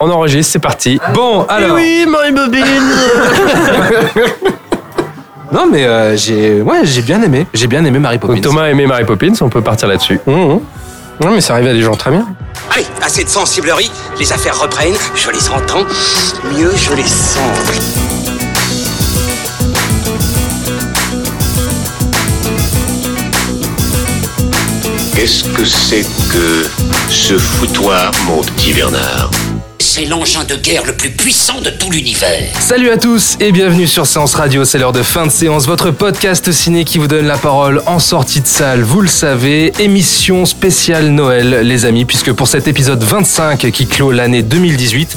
On enregistre, c'est parti. Bon, alors. Oui, Marie Bobine Non, mais euh, j'ai ouais, j'ai bien aimé. J'ai bien aimé Mary Poppins. Donc Thomas a aimé Mary Poppins, on peut partir là-dessus. Mmh, mmh. Non, mais ça arrive à des gens très bien. Allez, assez de sensiblerie, les affaires reprennent, je les entends, mieux je les sens. Qu'est-ce que c'est que ce foutoir, mon petit Bernard? C'est l'engin de guerre le plus puissant de tout l'univers. Salut à tous et bienvenue sur Séance Radio. C'est l'heure de fin de séance, votre podcast ciné qui vous donne la parole en sortie de salle. Vous le savez, émission spéciale Noël, les amis, puisque pour cet épisode 25 qui clôt l'année 2018,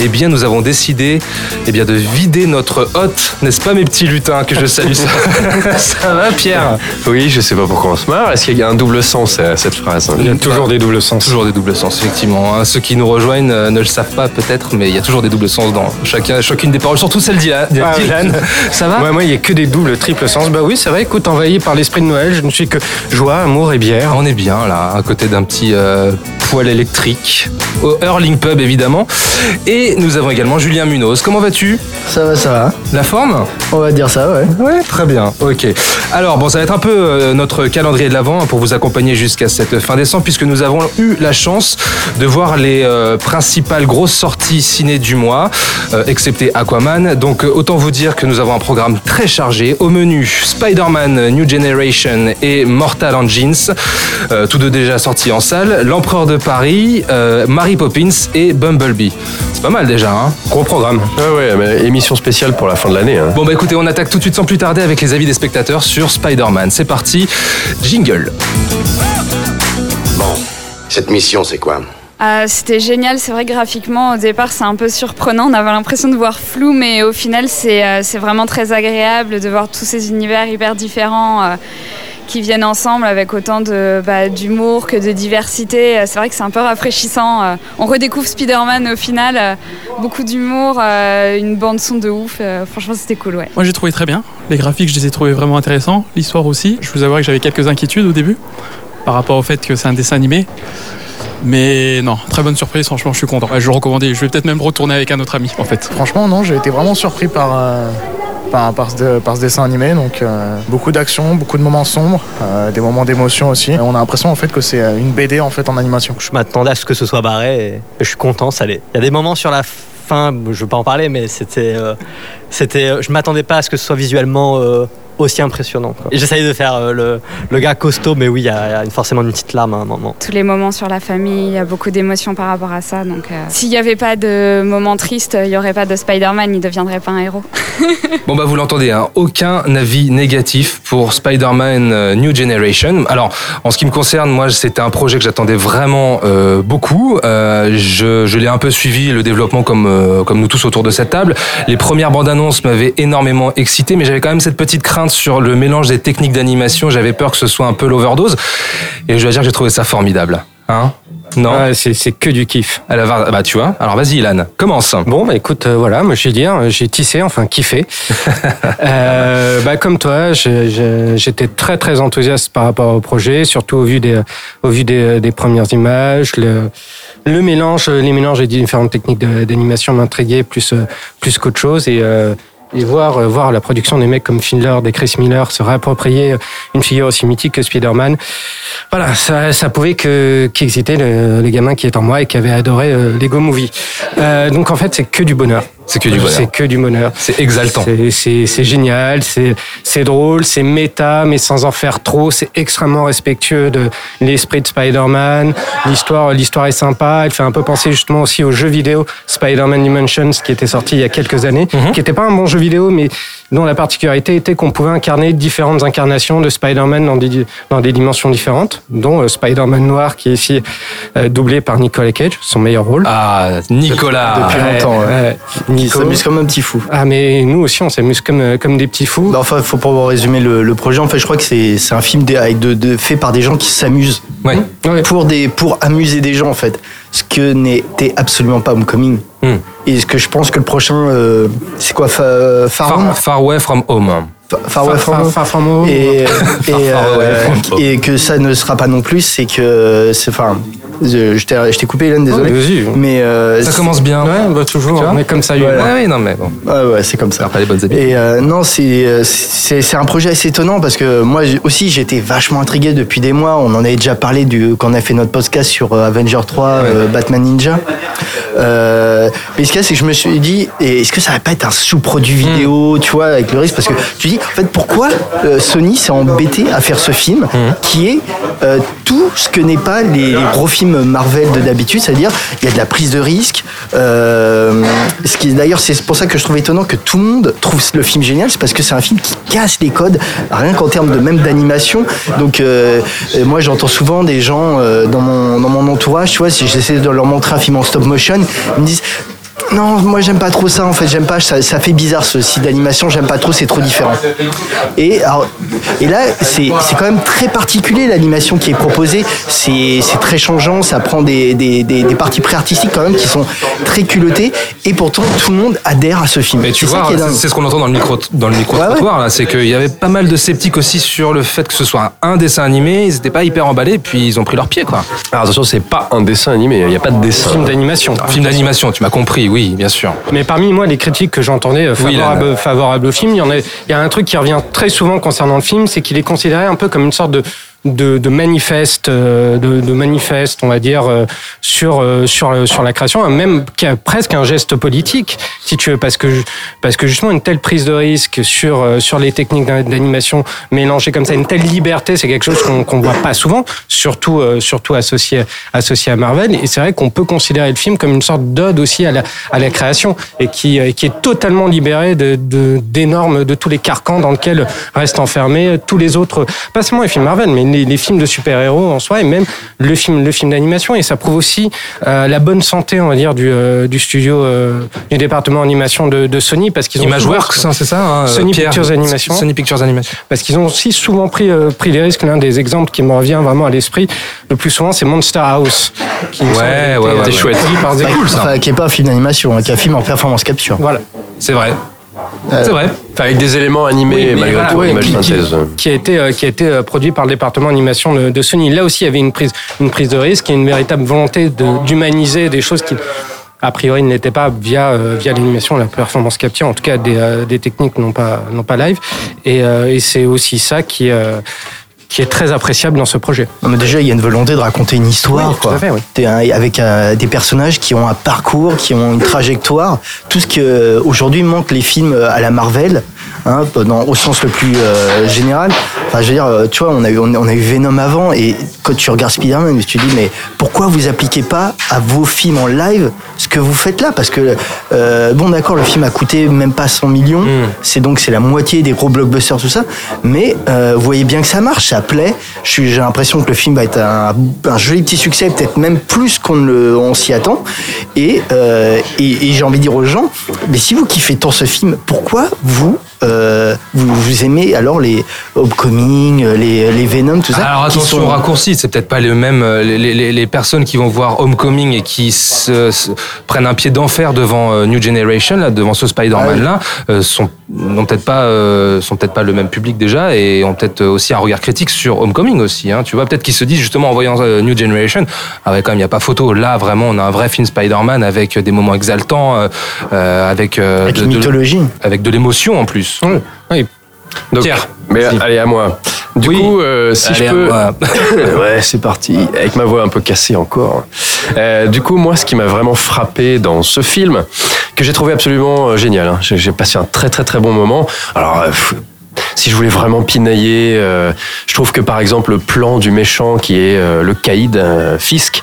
eh bien, nous avons décidé, eh bien, de vider notre hôte, n'est-ce pas, mes petits lutins que je salue. Ça, ça va, Pierre? Oui, je sais pas pourquoi on se marre. Est-ce qu'il y a un double sens à cette phrase Il y a toujours des doubles sens. Toujours des doubles sens, effectivement. hein. Ceux qui nous rejoignent euh, ne le savent pas peut-être, mais il y a toujours des doubles sens dans chacun, chacune des paroles, surtout celle d'Ilan. Ah, oui. Dylan. Ça va Moi, moi, il n'y a que des doubles, triples sens. Bah oui, c'est vrai, écoute, envahi par l'esprit de Noël, je ne suis que joie, amour et bière. On est bien là, à côté d'un petit euh, poêle électrique, au Hurling Pub évidemment. Et nous avons également Julien Munoz. Comment vas-tu? Ça va, ça va. La forme? On va dire ça, ouais. Ouais, très bien. Ok. Alors bon, ça va être un peu euh, notre calendrier de l'avant pour vous accompagner jusqu'à cette fin décembre, puisque nous avons eu la chance de voir les euh, principales grosses sorties ciné du mois, euh, excepté Aquaman. Donc autant vous dire que nous avons un programme très chargé. Au menu, Spider-Man New Generation et Mortal Engines, tous deux déjà sortis en salle. L'Empereur de Paris, euh, Mary Poppins et Bumblebee. C'est pas mal déjà, hein Gros programme. Ouais, ouais, mais émission spéciale pour la fin de l'année. hein. Bon bah écoutez, on attaque tout de suite sans plus tarder avec les avis des spectateurs sur Spider-Man. C'est parti, jingle. Bon, cette mission, c'est quoi? Euh, C'était génial, c'est vrai que graphiquement au départ c'est un peu surprenant, on avait l'impression de voir flou mais au final c'est euh, c'est vraiment très agréable de voir tous ces univers hyper différents euh, qui viennent ensemble avec autant de bah, d'humour que de diversité. Euh, C'est vrai que c'est un peu rafraîchissant. Euh, On redécouvre Spider-Man au final, euh, beaucoup d'humour, une bande son de ouf. Franchement c'était cool, ouais. Moi j'ai trouvé très bien. Les graphiques, je les ai trouvés vraiment intéressants. L'histoire aussi. Je vous avouerai que j'avais quelques inquiétudes au début par rapport au fait que c'est un dessin animé. Mais non, très bonne surprise, franchement je suis content. Je le recommande, je vais peut-être même retourner avec un autre ami en fait. Franchement, non, j'ai été vraiment surpris par, euh, par, ce, dessin animé. Donc, euh, beaucoup d'action, beaucoup de moments sombres, euh, des moments d'émotion aussi. On a l'impression en fait que c'est euh, une BD en fait en animation. Je m'attendais à ce que ce soit barré et je suis content, ça l'est. Il y a des moments sur la fin, je veux pas en parler, mais c'était, c'était, je m'attendais pas à ce que ce soit visuellement aussi impressionnant. J'essayais de faire euh, le, le gars costaud, mais oui, il y a, il y a une- forcément une petite larme à un moment. tous les moments sur la famille, il y a beaucoup d'émotions par rapport à ça. Donc, euh, s'il n'y avait pas de moments tristes, il n'y aurait pas de Spider-Man, il ne deviendrait pas un héros. Bon bah vous l'entendez, hein, aucun avis négatif pour Spider-Man euh, New Generation. Alors en ce qui me concerne, moi c'était un projet que j'attendais vraiment euh, beaucoup. Euh, je je l'ai un peu suivi le développement comme euh, comme nous tous autour de cette table. Les premières bandes annonces m'avaient énormément excité, mais j'avais quand même cette petite crainte sur le mélange des techniques d'animation. J'avais peur que ce soit un peu l'overdose. Et je dois dire que j'ai trouvé ça formidable. Hein Non. C'est que du kiff. Alors, bah tu vois. Alors vas-y Ilan, commence. Bon, bah écoute, euh, voilà, moi je vais dire, euh, j'ai tissé, enfin kiffé. euh, bah, comme toi, j'étais très très enthousiaste par rapport au projet, surtout au vu des, au vu des, des premières images. Le, le mélange, les mélanges des différentes techniques d'animation m'intriguaient plus, plus qu'autre chose. Et, euh, et voir, euh, voir la production des mecs comme Finler, des Chris Miller se réapproprier une figure aussi mythique que Spider-Man, voilà, ça, ça pouvait que qu'exciter le, le gamin qui est en moi et qui avait adoré euh, Lego Movie. Euh, donc en fait, c'est que du bonheur. C'est que du bonheur. C'est que du bonheur. C'est exaltant. C'est- génial, c'est drôle, c'est méta, mais sans en faire trop. C'est extrêmement respectueux de l'esprit de Spider-Man. L'histoire, l'histoire est sympa. Elle fait un peu penser justement aussi au jeu vidéo Spider-Man Dimensions qui était sorti il y a quelques années, qui n'était pas un bon jeu vidéo, mais dont la particularité était qu'on pouvait incarner différentes incarnations de Spider-Man dans des dans des dimensions différentes, dont euh, Spider-Man noir qui est ici euh, doublé par Nicolas Cage, son meilleur rôle. Ah Nicolas. Depuis longtemps, ouais. Nico. s'amuse comme un petit fou. Ah mais nous aussi on s'amuse comme euh, comme des petits fous. Enfin, faut pas résumer le, le projet. En fait, je crois que c'est c'est un film de, de, de- fait par des gens qui s'amusent. Ouais. Ouais. Pour, des, pour amuser des gens, en fait. Ce que n'était absolument pas Homecoming. Et ce que je pense que le prochain, euh, c'est quoi Fa- Far Far, far away from home. Fa- Far Away From Home Far From Home. et, et, Far euh, away from home. et que ça ne sera pas non plus, c'est que enfin Je, je t'ai je t'ai coupé, Hélène, désolé. Vas-y. Mais euh, Ça commence bien. Ouais, bah toujours. On est comme ça. Voilà. Ouais, ouais, non, mais bon. Ouais, ouais, c'est comme ça. Pas les bonnes habitudes. Et euh, non, c'est c'est c'est un projet assez étonnant parce que moi aussi j'étais vachement intrigué depuis des mois. On en avait déjà parlé du quand on a fait notre podcast sur euh, Avenger 3, euh, Batman Ninja. Euh, mais ce qu'il y a, c'est que je me suis dit, et est-ce que ça va pas être un sous-produit vidéo, tu vois, avec le risque? Parce que tu dis, en fait, pourquoi euh, Sony s'est embêté à faire ce film qui est euh, tout ce que n'est pas les, les gros films Marvel de d'habitude, c'est-à-dire il y a de la prise de risque. Euh, ce qui d'ailleurs c'est pour ça que je trouve étonnant que tout le monde trouve le film génial, c'est parce que c'est un film qui casse les codes, rien qu'en termes de même d'animation. Donc euh, moi j'entends souvent des gens euh, dans mon dans mon entourage, tu vois, si j'essaie de leur montrer un film en stop motion, ils me disent non, moi j'aime pas trop ça en fait, j'aime pas, ça, ça fait bizarre ce style d'animation, j'aime pas trop, c'est trop différent. Et, alors, et là, c'est c'est quand même très particulier l'animation qui est proposée, c'est c'est très changeant, ça prend des, des, des, des parties pré-artistiques quand même qui sont très culottées, et pourtant tout le monde adhère à ce film. Mais tu vois, c'est ce qu'on entend dans le micro dans le micro trottoir là, c'est qu'il y avait pas mal de sceptiques aussi sur le fait que ce soit un dessin animé. Ils étaient pas hyper emballés, puis ils ont pris leur pied quoi. Alors attention, c'est pas un dessin animé, il n'y a pas de dessin. Film d'animation. Un film d'animation, tu m'as compris, oui, bien sûr. Mais parmi moi, les critiques que j'entendais euh, Oui, favorables, favorables au film, il y en a, il y a un truc qui revient très souvent concernant le film, c'est qu'il est considéré un peu comme une sorte de de, de manifeste, euh, de, de manifeste, on va dire, euh, sur euh, sur sur la création, même qui a presque un geste politique, si tu veux, parce que parce que justement une telle prise de risque sur sur les techniques d'an- d'animation mélangées comme ça, une telle liberté, c'est quelque chose qu'on qu'on voit pas souvent, surtout surtout associé associé à Marvel. Et c'est vrai qu'on peut considérer le film comme une sorte d'ode aussi à la à la création et qui qui est totalement libéré de de- d'énormes de tous les carcans dans lesquels restent enfermés tous les autres, pas seulement les films Marvel, mais les, les films de super-héros en soi et même le film le film d'animation. Et ça prouve aussi euh, la bonne santé, on va dire, du euh, du studio euh, du département animation de, de Sony parce qu'ils ont Imageworks, hein, c'est ça hein, Sony Pierre Pictures Animation. Sony Pictures Animation. Parce qu'ils ont aussi souvent pris, euh, pris des risques. L'un des exemples qui me revient vraiment à l'esprit le plus souvent, c'est Monster House. Qui Ouais, ouais, ouais, c'est chouette. par Bah, Zek. enfin, qui est pas un film d'animation, hein, qui est un film en performance capture. Voilà. C'est vrai. Euh, C'est vrai. Enfin, avec des éléments animés Oui, malgré voilà, tout, ouais, image qui- synthèse. qui a été euh, qui a été euh, produit par le département animation de, de Sony. Là aussi, il y avait une prise une prise de risque et une véritable volonté de- d'humaniser des choses qui a priori ne l'étaient pas via euh, via l'animation, la performance capture, en tout cas des, euh, des techniques non pas non pas live. Et, euh, et c'est aussi ça qui euh, qui est très appréciable dans ce projet. Non, mais déjà, il y a une volonté de raconter une histoire, Oui, tout quoi. à fait, oui. T'es un- avec euh, des personnages qui ont un parcours, qui ont une trajectoire. Tout ce que euh, aujourd'hui manque les films euh, à la Marvel, hein, dans, au sens le plus euh, général. Enfin, je veux dire, euh, tu vois, on a eu, on a- eu Venom avant, et quand tu regardes Spider-Man, tu te dis, mais pourquoi vous appliquez pas à vos films en live ce que vous faites là? Parce que, euh, bon, d'accord, le film a coûté même pas 100 millions, Hmm. c'est donc c'est la moitié des gros blockbusters, tout ça, mais euh, vous voyez bien que ça marche, ça plaît. J'ai l'impression que le film va être un, un joli petit succès, peut-être même plus qu'on on s'y attend. Et, euh, et, et j'ai envie de dire aux gens, mais si vous kiffez tant ce film, pourquoi vous euh, vous, vous aimez alors les Homecoming, les, les Venom, tout ça Alors attention sont- au raccourci, c'est peut-être pas les mêmes euh, les, les- les personnes qui vont voir Homecoming et qui se, se- prennent un pied d'enfer devant euh, New Generation là, devant ce Spider-Man là, euh, sont n'ont peut-être pas euh, sont peut-être pas le même public déjà et ont peut-être aussi un regard critique sur Homecoming aussi. Hein, tu vois, peut-être qu'ils se disent justement en voyant euh, New Generation, ah ouais quand même il y a pas photo. Là vraiment on a un vrai film Spider-Man avec des moments exaltants, euh, euh, avec euh, Avec de- une de- mythologie. avec de l'émotion en plus. Oui. Donc, Pierre. Mais allez, à moi. Du Oui. coup, euh, si Allez, je à peux. moi. ouais, c'est parti. Avec ma voix un peu cassée encore. Euh, du coup, moi, ce qui m'a vraiment frappé dans ce film, que j'ai trouvé absolument euh, génial, hein, j'ai j'ai passé un très très très bon moment. Alors. Si je voulais vraiment pinailler, euh, je trouve que par exemple le plan du méchant qui est euh, le caïd euh, Fisk,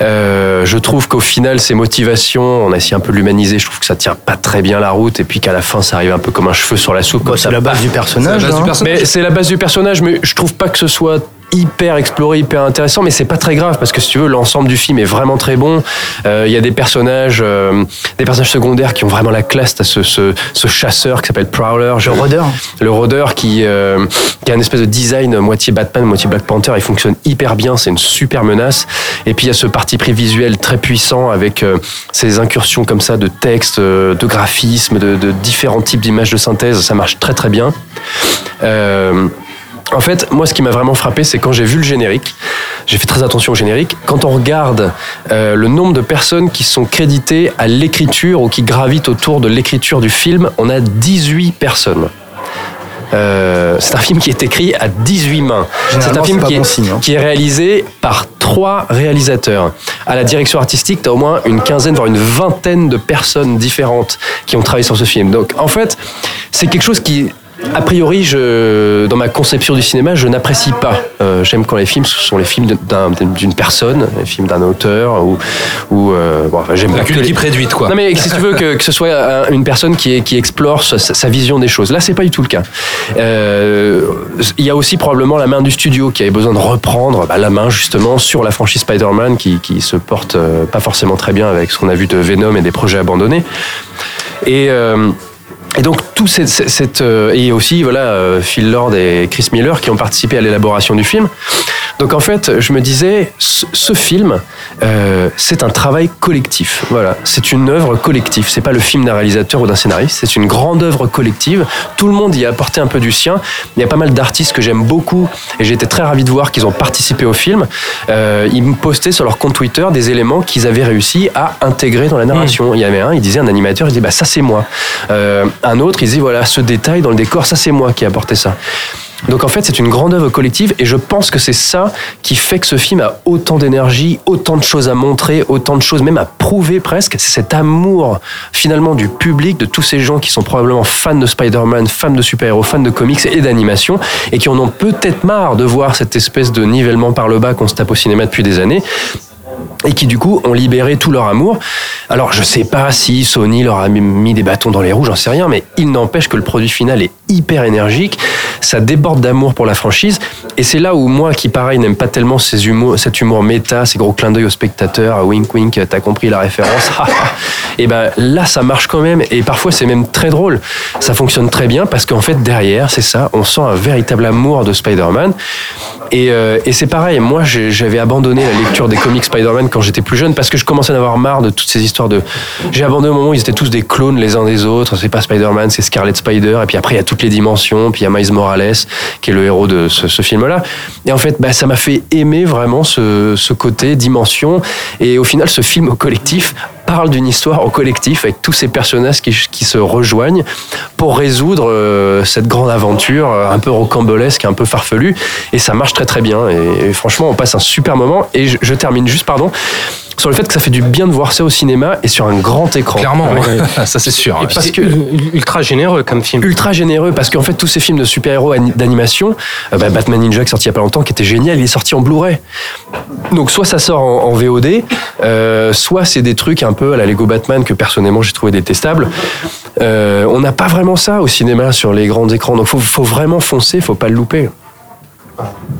euh, je trouve qu'au final ses motivations, on a essayé un peu de l'humaniser, je trouve que ça tient pas très bien la route et puis qu'à la fin ça arrive un peu comme un cheveu sur la soupe. comme c'est la base du personnage, C'est la base du hein. personnage. Mais c'est la base du personnage, mais je trouve pas que ce soit hyper exploré, hyper intéressant, mais c'est pas très grave parce que si tu veux, l'ensemble du film est vraiment très bon. Euh, Il y a des personnages, euh, des personnages secondaires qui ont vraiment la classe. T'as ce, ce, ce chasseur qui s'appelle Prowler, Le rôdeur. le rôdeur qui, euh, qui a une espèce de design moitié Batman, moitié Black Panther. Il fonctionne hyper bien, c'est une super menace. Et puis il y a ce parti pris visuel très puissant avec euh, ces incursions comme ça de texte, euh, de graphisme, de, de différents types d'images de synthèse. Ça marche très très bien. Euh, en fait, moi, ce qui m'a vraiment frappé, c'est quand j'ai vu le générique, j'ai fait très attention au générique. Quand on regarde euh, le nombre de personnes qui sont créditées à l'écriture ou qui gravitent autour de l'écriture du film, on a 18 personnes. Euh, c'est un film qui est écrit à 18 mains. C'est un film qui, bon est, signe, hein. qui est réalisé par trois réalisateurs. À la direction artistique, tu as au moins une quinzaine, voire une vingtaine de personnes différentes qui ont travaillé sur ce film. Donc en fait, c'est quelque chose qui... A priori, je, dans ma conception du cinéma, je n'apprécie pas. Euh, J'aime quand les films sont les films d'un- d'une personne, les films d'un auteur, ou, ou euh, bon, enfin, j'aime La pas que les- équipe réduite, quoi. non mais si tu veux que, que ce soit un- une personne qui, qui explore sa, sa vision des choses. Là, c'est pas du tout le cas. Euh, Il y a aussi probablement la main du studio qui avait besoin de reprendre bah, la main justement sur la franchise Spider-Man qui, qui se porte pas forcément très bien avec ce qu'on a vu de Venom et des projets abandonnés. Et et donc tout cette, cette- euh, et aussi voilà euh, Phil Lord et Chris Miller qui ont participé à l'élaboration du film. Donc en fait, je me disais, ce, ce film, euh, c'est un travail collectif. Voilà, c'est une œuvre collective. C'est pas le film d'un réalisateur ou d'un scénariste. C'est une grande œuvre collective. Tout le monde y a apporté un peu du sien. Il y a pas mal d'artistes que j'aime beaucoup et j'ai été très ravi de voir qu'ils ont participé au film. Euh, ils me postaient sur leur compte Twitter des éléments qu'ils avaient réussi à intégrer dans la narration. Il y avait un, il disait un animateur, il disait bah ça c'est moi. Euh, un autre, il disait voilà ce détail dans le décor, ça c'est moi qui ai apporté ça. Donc en fait, c'est une grande œuvre collective et je pense que c'est ça qui fait que ce film a autant d'énergie, autant de choses à montrer, autant de choses même à prouver presque. C'est cet amour finalement du public, de tous ces gens qui sont probablement fans de Spider-Man, fans de super-héros, fans de comics et d'animation et qui en ont peut-être marre de voir cette espèce de nivellement par le bas qu'on se tape au cinéma depuis des années et qui du coup ont libéré tout leur amour. Alors je sais pas si Sony leur a mis des bâtons dans les roues, j'en sais rien, mais il n'empêche que le produit final est hyper énergique, ça déborde d'amour pour la franchise, et c'est là où moi qui pareil n'aime pas tellement cet humour méta, ces gros clins d'œil aux spectateurs, wink wink, t'as compris la référence, et ben là ça marche quand même, et parfois c'est même très drôle, ça fonctionne très bien parce qu'en fait derrière c'est ça, on sent un véritable amour de Spider-Man, et, euh, et c'est pareil, moi j'avais abandonné la lecture des comics Spider-Man quand j'étais plus jeune parce que je commençais à avoir marre de toutes ces histoires de. J'ai abandonné au moment où ils étaient tous des clones les uns des autres. C'est pas Spider-Man, c'est Scarlet Spider. Et puis après, il y a les dimensions. Puis il y Morales qui est le héros de ce, ce film-là. Et en fait, bah, ça m'a fait aimer vraiment ce, ce côté dimension. Et au final, ce film au collectif parle d'une histoire au collectif avec tous ces personnages qui, qui se rejoignent pour résoudre euh, cette grande aventure euh, un peu rocambolesque, un peu farfelue. Et ça marche très très bien. Et, et franchement, on passe un super moment. Et je, je termine juste, pardon, sur le fait que ça fait du bien de voir ça au cinéma et sur un grand écran. Clairement, Ouais. ouais. ça c'est sûr. Et parce que ultra généreux comme film. ultra généreux parce qu'en fait tous ces films de super-héros ani- d'animation, euh, bah, Batman Ninja qui est sorti il y a pas longtemps, qui était génial, il est sorti en Blu-ray. Donc soit ça sort en, en VOD, euh, soit c'est des trucs un peu à la Lego Batman que personnellement j'ai trouvé détestables. Euh, on n'a pas vraiment ça au cinéma sur les grands écrans, donc faut, faut vraiment foncer, faut pas le louper.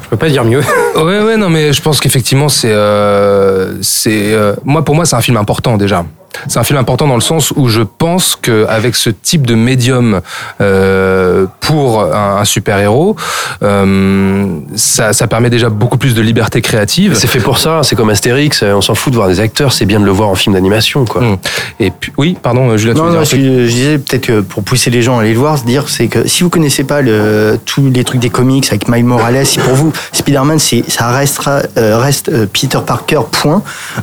Je peux pas dire mieux. Ouais, ouais, non, mais je pense qu'effectivement, c'est, euh, c'est, euh, moi, pour moi, c'est un film important déjà. C'est un film important dans le sens où je pense qu'avec ce type de médium euh, pour un, un super-héros, euh, ça, ça permet déjà beaucoup plus de liberté créative. C'est fait pour ça, c'est comme Astérix, euh, on s'en fout de voir des acteurs, c'est bien de le voir en film d'animation quoi. Mm. Et puis, oui, pardon, Julia, tu Non, veux non, dire je, disais peut-être que pour pousser les gens à aller le voir, se dire c'est que si vous connaissez pas le, tous les trucs des comics avec Miles Morales, si pour vous Spider-Man c'est ça restera euh, reste euh, Peter Parker point,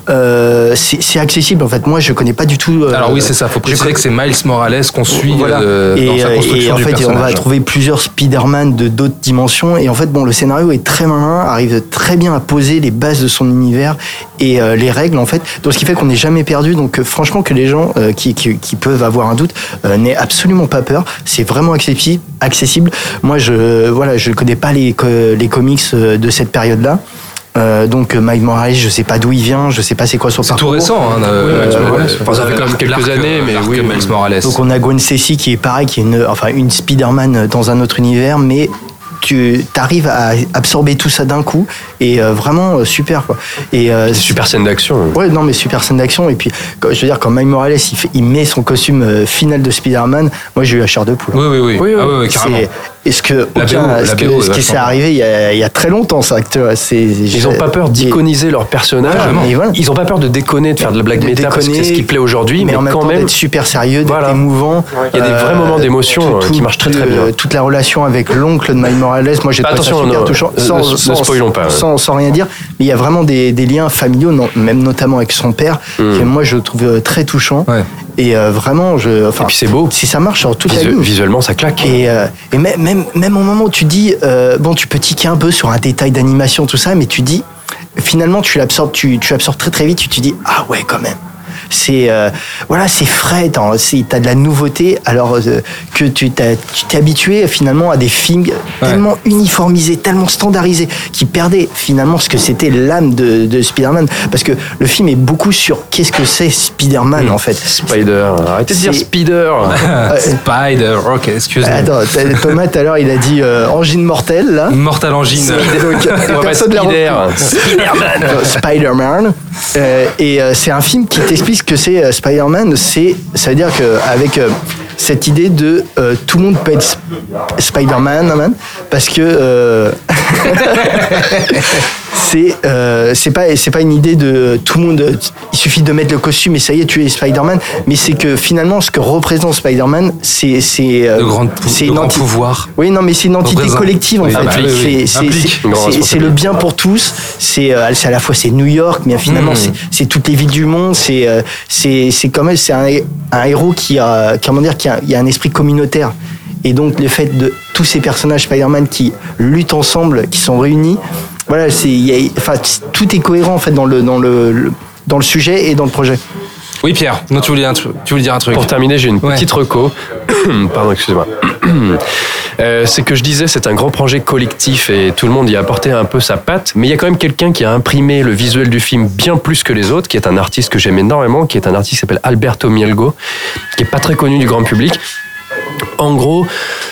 euh, c'est c'est accessible en fait. Moi je connais pas du tout. euh, Alors oui, c'est ça. Faut je préciser que c'est Miles Morales qu'on suit Voilà. euh, dans et, sa euh, construction et en du fait, on va trouver plusieurs Spider-Man de d'autres dimensions. Et en fait, bon, le scénario est très malin, arrive très bien à poser les bases de son univers et euh, les règles, en fait. Donc, ce qui fait qu'on n'est jamais perdu. Donc, euh, franchement, que les gens euh, qui, qui, qui peuvent avoir un doute euh, n'aient absolument pas peur. C'est vraiment accessible. accessible. Moi, je voilà, je ne connais pas les, les comics euh, de cette période-là. Euh, donc euh, Mike Morales, je sais pas d'où il vient, je sais pas c'est quoi son C'est tout parcours. récent. Hein, Euh, ouais. Morales. Enfin, ça fait quand même quelques années, euh, mais oui. Miles Morales. Donc on a Gwen Stacy qui est pareil, qui est une, enfin une Spider-Man dans un autre univers, mais tu arrives à absorber tout ça d'un coup et euh, vraiment euh, super quoi. Et euh, Super scène d'action. Ouais, non, mais super scène d'action. Et puis, quand- je veux dire, quand Miles Morales il, fait- il met son costume euh, final de Spider-Man, moi j'ai eu la chair de poule. Oui, oui, oui. Oui, oui. Ah, oui, oui, carrément. C'est- Est-ce que, La aucun- BO, est-ce que- BO ce qui s'est arrivé il y, a, il y a très longtemps, ça. que, tu vois, c'est- Ils ont pas peur d'iconiser leur personnage. Voilà. Ils ont pas peur de déconner, de faire de la blague De méta parce que c'est ce qui plaît aujourd'hui, mais, mais en même quand temps même. d'être super sérieux, d'être Voilà. émouvant. Il y a des vrais moments d'émotion, qui marchent très, très bien. Toute la relation avec l'oncle de Miles Morales, moi j'ai trouvé ça Attention, super non, touchant. ne- ne spoilons pas, ouais. Sans, sans rien dire, mais il y a vraiment des, des liens familiaux, non, même notamment avec son père, Hmm. que moi je trouve euh, très touchant. Et euh, vraiment, je. Enfin, Et puis c'est beau. Si ça marche sur toute la Visu- ligne. visuellement, ça claque. Et, euh, et même, même, même au moment où tu dis, euh, bon, tu peux tiquer un peu sur un détail d'animation, tout ça, mais tu dis, finalement, tu l'absorbes, tu, tu l'absorbes très très vite, tu te dis, ah ouais, quand même. C'est euh, voilà, c'est frais, t'as de la nouveauté, alors euh, que tu t'as- tu t'es habitué finalement à des films tellement uniformisés, tellement standardisés, qui perdaient finalement ce que c'était l'âme de, de Spider-Man, parce que le film est beaucoup sur qu'est-ce que c'est Spider-Man en fait. Spider, arrêtez de dire Spider. Spider, ok, excuse-moi. Attends, t'as- Thomas tout à l'heure il a dit euh, angine mortelle là. Donc, personne Spider. repris. Spider-Man. Spider-Man. Euh, et euh, c'est un film qui t'explique ce que c'est euh, Spider-Man. C'est, ça veut dire qu'avec euh, cette idée de euh, tout le monde peut être Sp- Spider-Man, man, parce que c'est euh, c'est pas c'est pas une idée de tout le monde. Il suffit de mettre le costume et ça y est, tu es Spider-Man. Mais c'est que finalement, ce que représente Spider-Man, c'est c'est euh, c'est anti- pouvoirs. oui, non, mais c'est une entité Représente. collective en Oui, fait. bah oui, oui. C'est- le bien pour tous. C'est euh, à la fois c'est New York, mais finalement Mm. c'est- toutes les villes du monde. C'est euh, c'est c'est quand même c'est un, un héros qui a comment dire qui a, il y a un esprit communautaire. Et donc le fait de tous ces personnages Spider-Man qui luttent ensemble, qui sont réunis, voilà, c'est il y a- enfin tout est cohérent en fait dans le dans le, le- dans le sujet et dans le projet. Oui, Pierre, non, tu voulais, un tru- tu voulais dire un truc. Pour terminer, j'ai une Ouais. petite reco. Pardon, excusez-moi. Euh, c'est que je disais, c'est un grand projet collectif et tout le monde y a apporté un peu sa patte. Mais il y a quand même quelqu'un qui a imprimé le visuel du film bien plus que les autres, qui est un artiste que j'aime énormément, qui est un artiste qui s'appelle Alberto Mielgo, qui est pas très connu du grand public. En gros,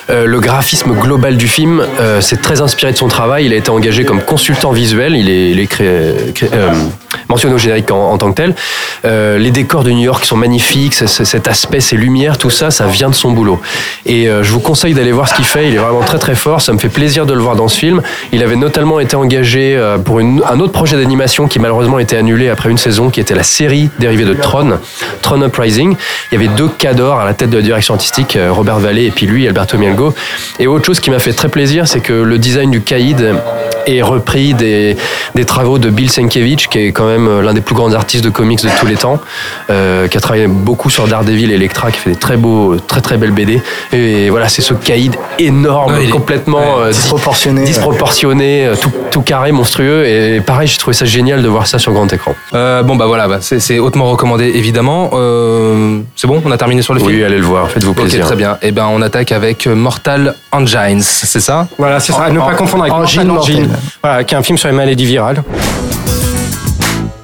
euh, le graphisme global du film, euh, c'est très inspiré de son travail. Il a été engagé comme consultant visuel. Il est, euh, mentionné au générique en, tant que tel. Euh, les décors de New York sont magnifiques. cet aspect, ces lumières, tout ça, ça vient de son boulot. Et je vous conseille d'aller voir ce qu'il fait. Il est vraiment très très fort. Ça me fait plaisir de le voir dans ce film. Il avait notamment été engagé pour un autre projet d'animation qui malheureusement a été annulé après une saison, qui était la série dérivée de Tron, Tron Uprising. Il y avait deux cadors à la tête de la direction artistique, Robert Vallée et puis lui, Alberto Mielgo. Et autre chose qui m'a fait très plaisir, c'est que le design du caïd est repris des, des travaux de Bill Sienkiewicz, qui est quand même l'un des plus grands artistes de comics de tous les temps, euh, qui a travaillé beaucoup sur Daredevil et Electra, qui fait des très beaux, très très belles BD. Et voilà, c'est ce caïd énorme, Ouais, complètement euh, Disproportionné. disproportionné, euh, tout, tout carré, monstrueux. Et pareil, j'ai trouvé ça génial de voir ça sur grand écran. Euh, bon, bah voilà, bah, c'est hautement recommandé, évidemment. Euh, c'est bon, on a terminé sur le film? Oui, allez le voir, faites-vous plaisir. très bien. Et ben, on attaque avec Mortal Engines, c'est ça? Voilà, c'est ça. À ne pas confondre avec Mortal Engine. mortelle. Voilà, qui est un film sur les maladies virales.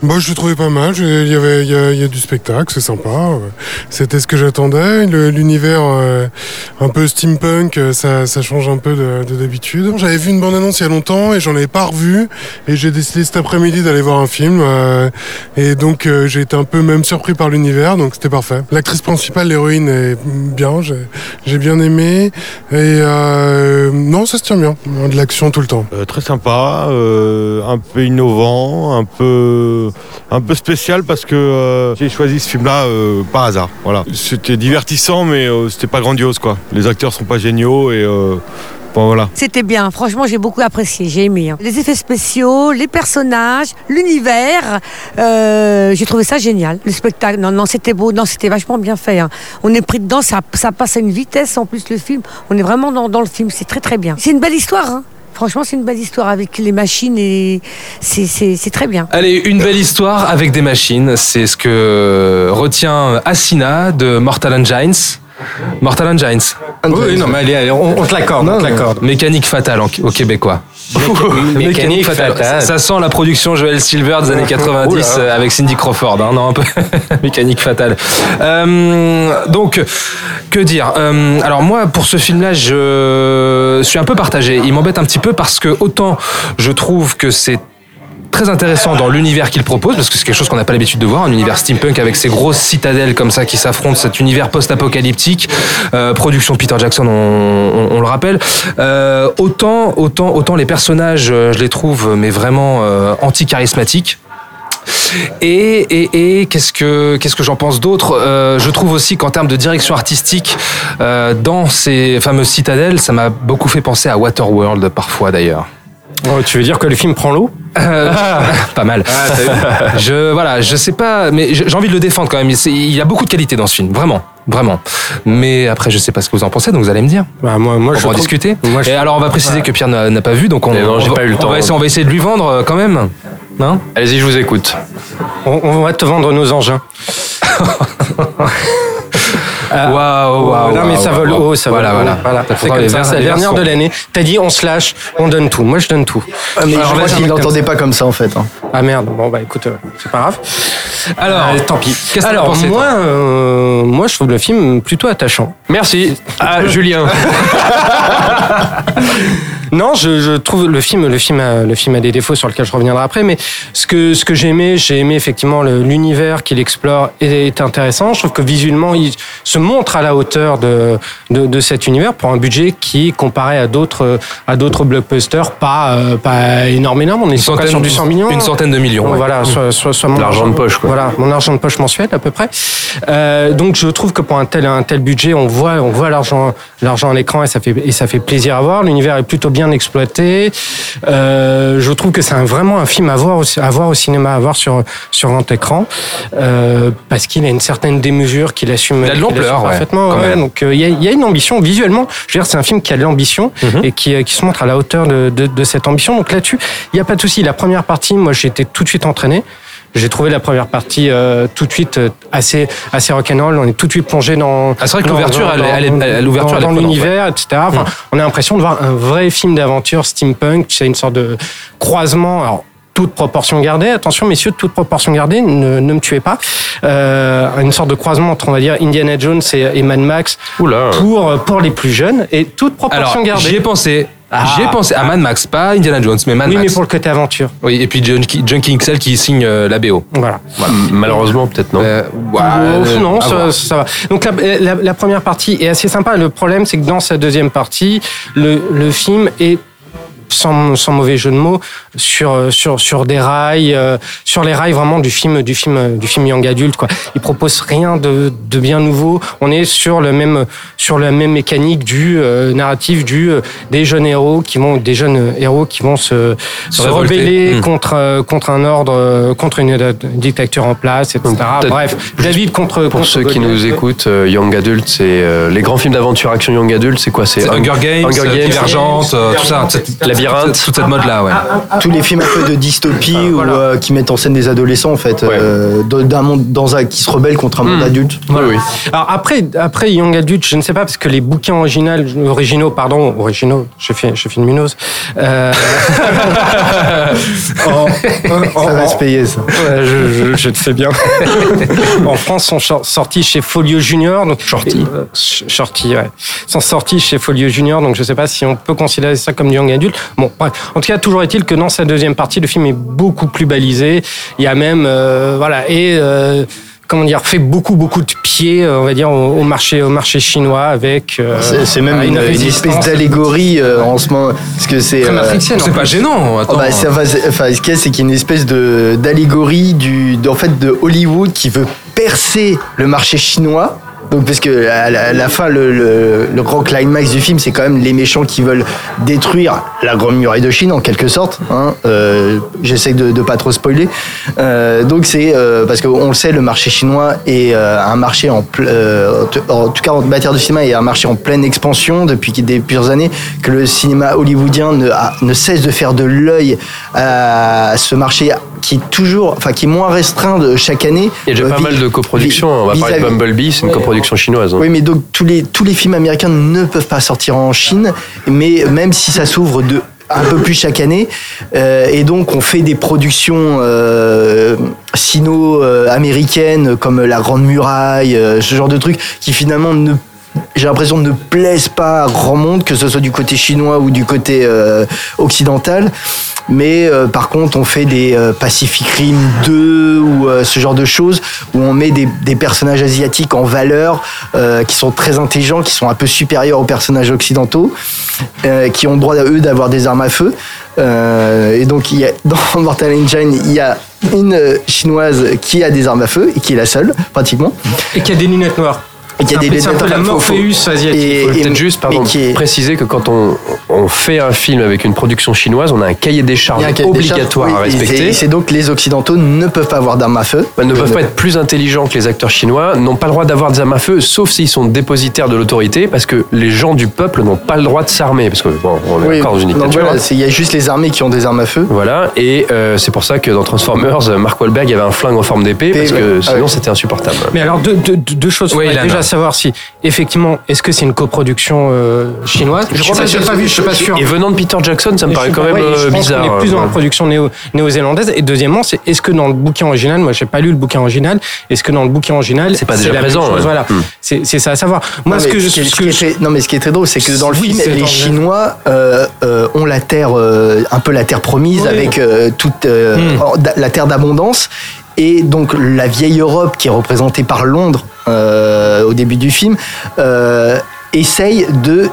Moi, je l'ai trouvé pas mal. Il y avait, il y a, il y a du spectacle, c'est sympa. C'était ce que j'attendais. L'univers euh, un peu steampunk, euh, ça, ça change un peu de de d'habitude. J'avais vu une bande annonce il y a longtemps et j'en avais pas revu. Et j'ai décidé cet après-midi d'aller voir un film. euh, et donc, euh, j'ai été un peu même surpris par l'univers. Donc, c'était parfait. L'actrice principale, l'héroïne, est bien. J'ai j'ai bien aimé. Et euh, non, ça se tient bien. De l'action tout le temps. Très sympa, un peu innovant, un peu, un peu spécial parce que euh, j'ai choisi ce film-là euh, par hasard. Voilà, c'était divertissant, mais euh, c'était pas grandiose quoi. Les acteurs sont pas géniaux et bon voilà. C'était bien, franchement j'ai beaucoup apprécié, j'ai aimé. hein. Les effets spéciaux, les personnages, l'univers, j'ai trouvé ça génial. Le spectacle, non, non, c'était beau, non, c'était vachement bien fait. hein. On est pris dedans, ça, passe à une vitesse en plus le film. On est vraiment dans, dans le film, c'est très très bien. C'est une belle histoire, hein. Franchement c'est une belle histoire avec les machines et c'est- très bien. Allez, une belle histoire avec des machines, c'est ce que retient Asina de Mortal Engines. Mortal Engines. Oui, non, mais allez, allez, on, on te l'accorde, on te l'accorde. Mécanique fatale en- au québécois. Mécanique fatale. Ça sent la production Joel Silver des années 90 Oula. euh, avec Cindy Crawford. hein, non, un peu mécanique fatale. Euh, donc, que dire Euh, Alors moi, pour ce film-là, je suis un peu partagé. Il m'embête un petit peu parce que autant je trouve que c'est très intéressant dans l'univers qu'il propose, parce que c'est quelque chose qu'on n'a pas l'habitude de voir, un univers steampunk avec ces grosses citadelles comme ça qui s'affrontent, cet univers post-apocalyptique, euh, production Peter Jackson, on, on- le rappelle. Euh, autant, autant, autant les personnages, euh, je les trouve mais vraiment euh, anti-charismatiques. Et, et, et qu'est-ce que qu'est-ce que j'en pense d'autre? Euh, Je trouve aussi qu'en termes de direction artistique, euh, dans ces fameuses citadelles, ça m'a beaucoup fait penser à Waterworld parfois d'ailleurs. Oh, tu veux dire que le film prend l'eau Euh, Pas mal. je voilà, je sais pas, mais j'ai envie de le défendre quand même. Il, y a beaucoup de qualité dans ce film, vraiment, vraiment. Mais après, je sais pas ce que vous en pensez, donc vous allez me dire. Bah, moi, moi, on je va en trouve- discuter. moi, je- Et alors, on va préciser que Pierre n'a pas vu, donc on, Eh non, on va- pas eu le on temps. va essayer, on va essayer de lui vendre euh, quand même. Non? Allez-y, je vous écoute. On, on va te vendre nos engins. Waouh, waouh. non mais ça vole haut, ça Voilà, vole voilà. haut. Voilà. C'est comme ça, c'est la dernière versions. de l'année. T'as dit on se lâche, on donne tout. Moi je donne tout. Ah, mais Alors, je qu'il comme pas comme ça en fait. hein. Ah merde, bon bah écoute, euh, c'est pas grave. Alors, Euh, tant pis. qu'est-ce que pensé, moi, euh, moi je trouve le film plutôt attachant. Merci. Ah, Julien. Non, je, je trouve le film, le film, a, le film a des défauts sur lesquels je reviendrai après, mais ce que ce que j'ai aimé, j'ai aimé effectivement l'univers qu'il explore est, est intéressant. Je trouve que visuellement, il se montre à la hauteur de de, de cet univers pour un budget qui, comparé à d'autres à d'autres blockbusters, pas euh, pas énorme énorme. On est Une sur- centaine, sur du 100 millions. Une centaine de millions. ouais. Voilà, soit, soit, soit mon L'argent de poche, quoi. Voilà, mon argent de poche mensuel à peu près. Euh, donc je trouve que pour un tel un tel budget, on voit on voit l'argent l'argent à l'écran et ça fait et ça fait plaisir à voir. L'univers est plutôt bien exploité. Euh, je trouve que c'est vraiment un film à voir au, à voir au cinéma, à voir sur sur grand écran euh, parce qu'il a une certaine démesure qu'il assume. Il a de l'ampleur, ouais, parfaitement. ouais. Donc euh, il y, a, il y a une ambition visuellement. Je veux dire, c'est un film qui a de l'ambition Mhm. et qui, euh, qui se montre à la hauteur de, de, de cette ambition. Donc là-dessus, il n'y a pas de souci. La première partie, moi, j'ai été tout de suite entraîné. J'ai trouvé la première partie euh, tout de suite euh, assez assez rock'n'roll. On est tout de suite plongé dans. Ah, c'est vrai que dans- l'ouverture, dans- elle elle elle- l'ouverture, dans, l'univers, etc. Enfin, on a l'impression de voir un vrai film d'aventure steampunk. C'est une sorte de croisement. Alors toute proportion gardée, attention messieurs, toute proportion gardée, ne, ne me tuez pas. Euh, une sorte de croisement entre on va dire Indiana Jones et, et Mad Max Oula. pour pour les plus jeunes et toute proportion Alors, gardée. j'y ai pensé. Ah. J'y ai pensé à Mad Max, pas Indiana Jones, mais Mad oui, Max. mais pour le côté aventure. Oui, et puis Junkie, Junkie XL qui signe euh, la BO. Voilà. Malheureusement, peut-être non. Euh, ouais, Euh, euh, non, ça, va. Donc la, la- la première partie est assez sympa. Le problème, c'est que dans sa deuxième partie, le, le film est sans, sans mauvais jeu de mots sur sur sur des rails euh, sur les rails vraiment du film du film du film young adulte quoi. Il propose rien de, de bien nouveau. On est sur le même sur la même mécanique du euh, narratif du euh, des jeunes héros qui vont des jeunes héros qui vont se se, rebeller Hmm. contre euh, contre un ordre euh, contre une dictature en place etc Peut-être bref David contre Pour contre ceux qui nous écoutent, euh, Young Adult, c'est euh, les grands films d'aventure action Young Adult, c'est quoi? C'est Hunger Games, Hunger euh, Games, Divergente, tout ça. Labyrinthe. Toute cette mode-là, ouais. Tous les films un peu de dystopie ou euh, qui mettent en scène des adolescents en fait, euh, d'un monde dans un, qui se rebelle contre un monde adulte. Oui, oui. Alors après, après Young Adult, je ne sais pas parce que les bouquins original, originaux, pardon, originaux, je fais, je fais une minose. Euh... en- en- Ça va en- se payer ça. Ouais, je, je, je te fais bien. en France, sont sortis chez Folio Junior. Donc, Shorty. Shorty, ouais. Sont sortis chez Folio Junior, donc je sais pas si on peut considérer ça comme du young adulte. Bon, bref. En tout cas, toujours est-il que dans sa deuxième partie, le film est beaucoup plus balisé. Il y a même, euh, voilà, et euh, comment dire, fait beaucoup, beaucoup de pieds, euh, on va dire, au, au marché, au marché chinois avec. euh, C'est même une, espèce d'allégorie euh, en ce moment. Parce que c'est. Très euh, C'est pas gênant, attends. Ah bah, ça va- c'est- enfin, ce qu'il y a, c'est qu'il y a une espèce de d'allégorie du, de- en fait, de Hollywood qui veut percer le marché chinois. Donc, parce que à la, fin, le, le, le grand climax du film, c'est quand même les méchants qui veulent détruire la grande muraille de Chine, en quelque sorte. Hein. Euh, J'essaie de, de pas trop spoiler. Euh, donc, c'est euh, parce qu'on le sait, le marché chinois est euh, un marché en, euh, en tout cas en matière de cinéma, est un marché en pleine expansion depuis des plusieurs années. Que le cinéma hollywoodien ne, a- ne cesse de faire de l'œil à ce marché qui est toujours, enfin qui est moins restreint de chaque année. Il y a déjà Euh, pas vis- mal de coproductions. On va parler de Bumblebee, c'est une coproduction chinoise. hein. oui, mais donc tous les, tous les films américains ne peuvent pas sortir en Chine, mais même si ça s'ouvre de un peu plus chaque année, euh, et donc on fait des productions euh, sino-américaines comme La Grande Muraille, euh, ce genre de trucs qui finalement ne j'ai l'impression ne plaisent pas à grand monde, que ce soit du côté chinois ou du côté euh, occidental. Mais euh, par contre, on fait des euh, Pacific Rim 2 ou ce genre de choses où on met des, personnages asiatiques en valeur, qui sont très intelligents, qui sont un peu supérieurs aux personnages occidentaux, qui ont le droit à eux d'avoir des armes à feu. Et donc, dans Mortal Engine, il y a une chinoise qui a des armes à feu et qui est la seule, pratiquement. Et qui a des lunettes noires. Et qui a C'est un des peu- c'est un peu la Morpheus asiatique. et- Il faut et- peut-être juste pardon, est- préciser que quand on, on fait un film avec une production chinoise, on a un cahier des charges Il y des obligatoire oui, à respecter. c'est- C'est donc les Occidentaux ne peuvent pas avoir d'armes à feu. Ils ne peuvent pas être plus intelligents que les acteurs chinois, n'ont pas le droit d'avoir des armes à feu, sauf s'ils sont dépositaires de l'autorité, parce que les gens du peuple n'ont pas le droit de s'armer, parce que bon, on est Oui, encore dans une dictature. voilà, hein. il y a juste les armées qui ont des armes à feu. Voilà, et euh, c'est pour ça que dans Transformers, Mark Wahlberg avait un flingue en forme d'épée, parce que ouais. sinon Ah ouais. c'était insupportable. Mais alors, deux, deux- deux choses. Oui, Faudrait Ilan. déjà savoir si, effectivement, est-ce que c'est une coproduction euh, chinoise? Je crois sais pas, j'ai pas vu, je suis pas sûr. Et venant de Peter Jackson, ça me Et paraît je- quand même ouais, je euh, pense bizarre. qu'on est plus dans euh, la production néo- néo-zélandaise. Et deuxièmement, c'est est-ce que dans le bouquin original, moi j'ai pas lu le bouquin original, est-ce que dans le bouquin original, C'est pas déjà la présent, chose? ouais. Voilà, Hmm. c'est c'est ça à savoir. Moi, Non, ce mais que je ce que je- non, mais ce qui est très drôle, c'est que dans le Oui, film, les Chinois euh, euh, ont la terre, euh, un peu la terre promise, Oui. avec euh, toute euh, Hmm. la terre d'abondance. Et donc la vieille Europe, qui est représentée par Londres euh, au début du film, euh, essaye de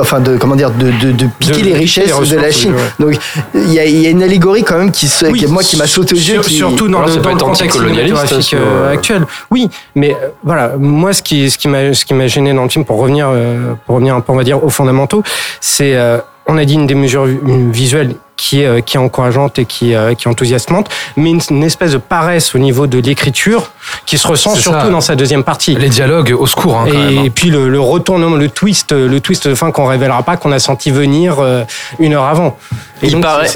enfin de comment dire de, de, de piquer De les richesses les de la Chine. oui, Donc il y a, il y a une allégorie quand même qui, se, Oui, qui moi qui m'a sauté aux yeux. sur- qui- surtout dans Alors, le, dans le contexte anticolonialiste, cinématographique euh, actuel. Oui, mais euh, voilà, moi ce qui ce qui m'a ce qui m'a gêné dans le film pour revenir euh, pour revenir un peu on va dire aux fondamentaux, c'est euh, on a dit une des mesures vi- visuelles qui est euh, qui est encourageante et qui euh, qui est enthousiasmante, mais une, une espèce de paresse au niveau de l'écriture qui se ressent surtout ça. dans sa deuxième partie. Les dialogues au secours, hein, quand et, même, hein. puis le, le retournement, le twist, le twist de fin qu'on révélera pas, qu'on a senti venir euh, une heure avant. Et Il donc, paraît,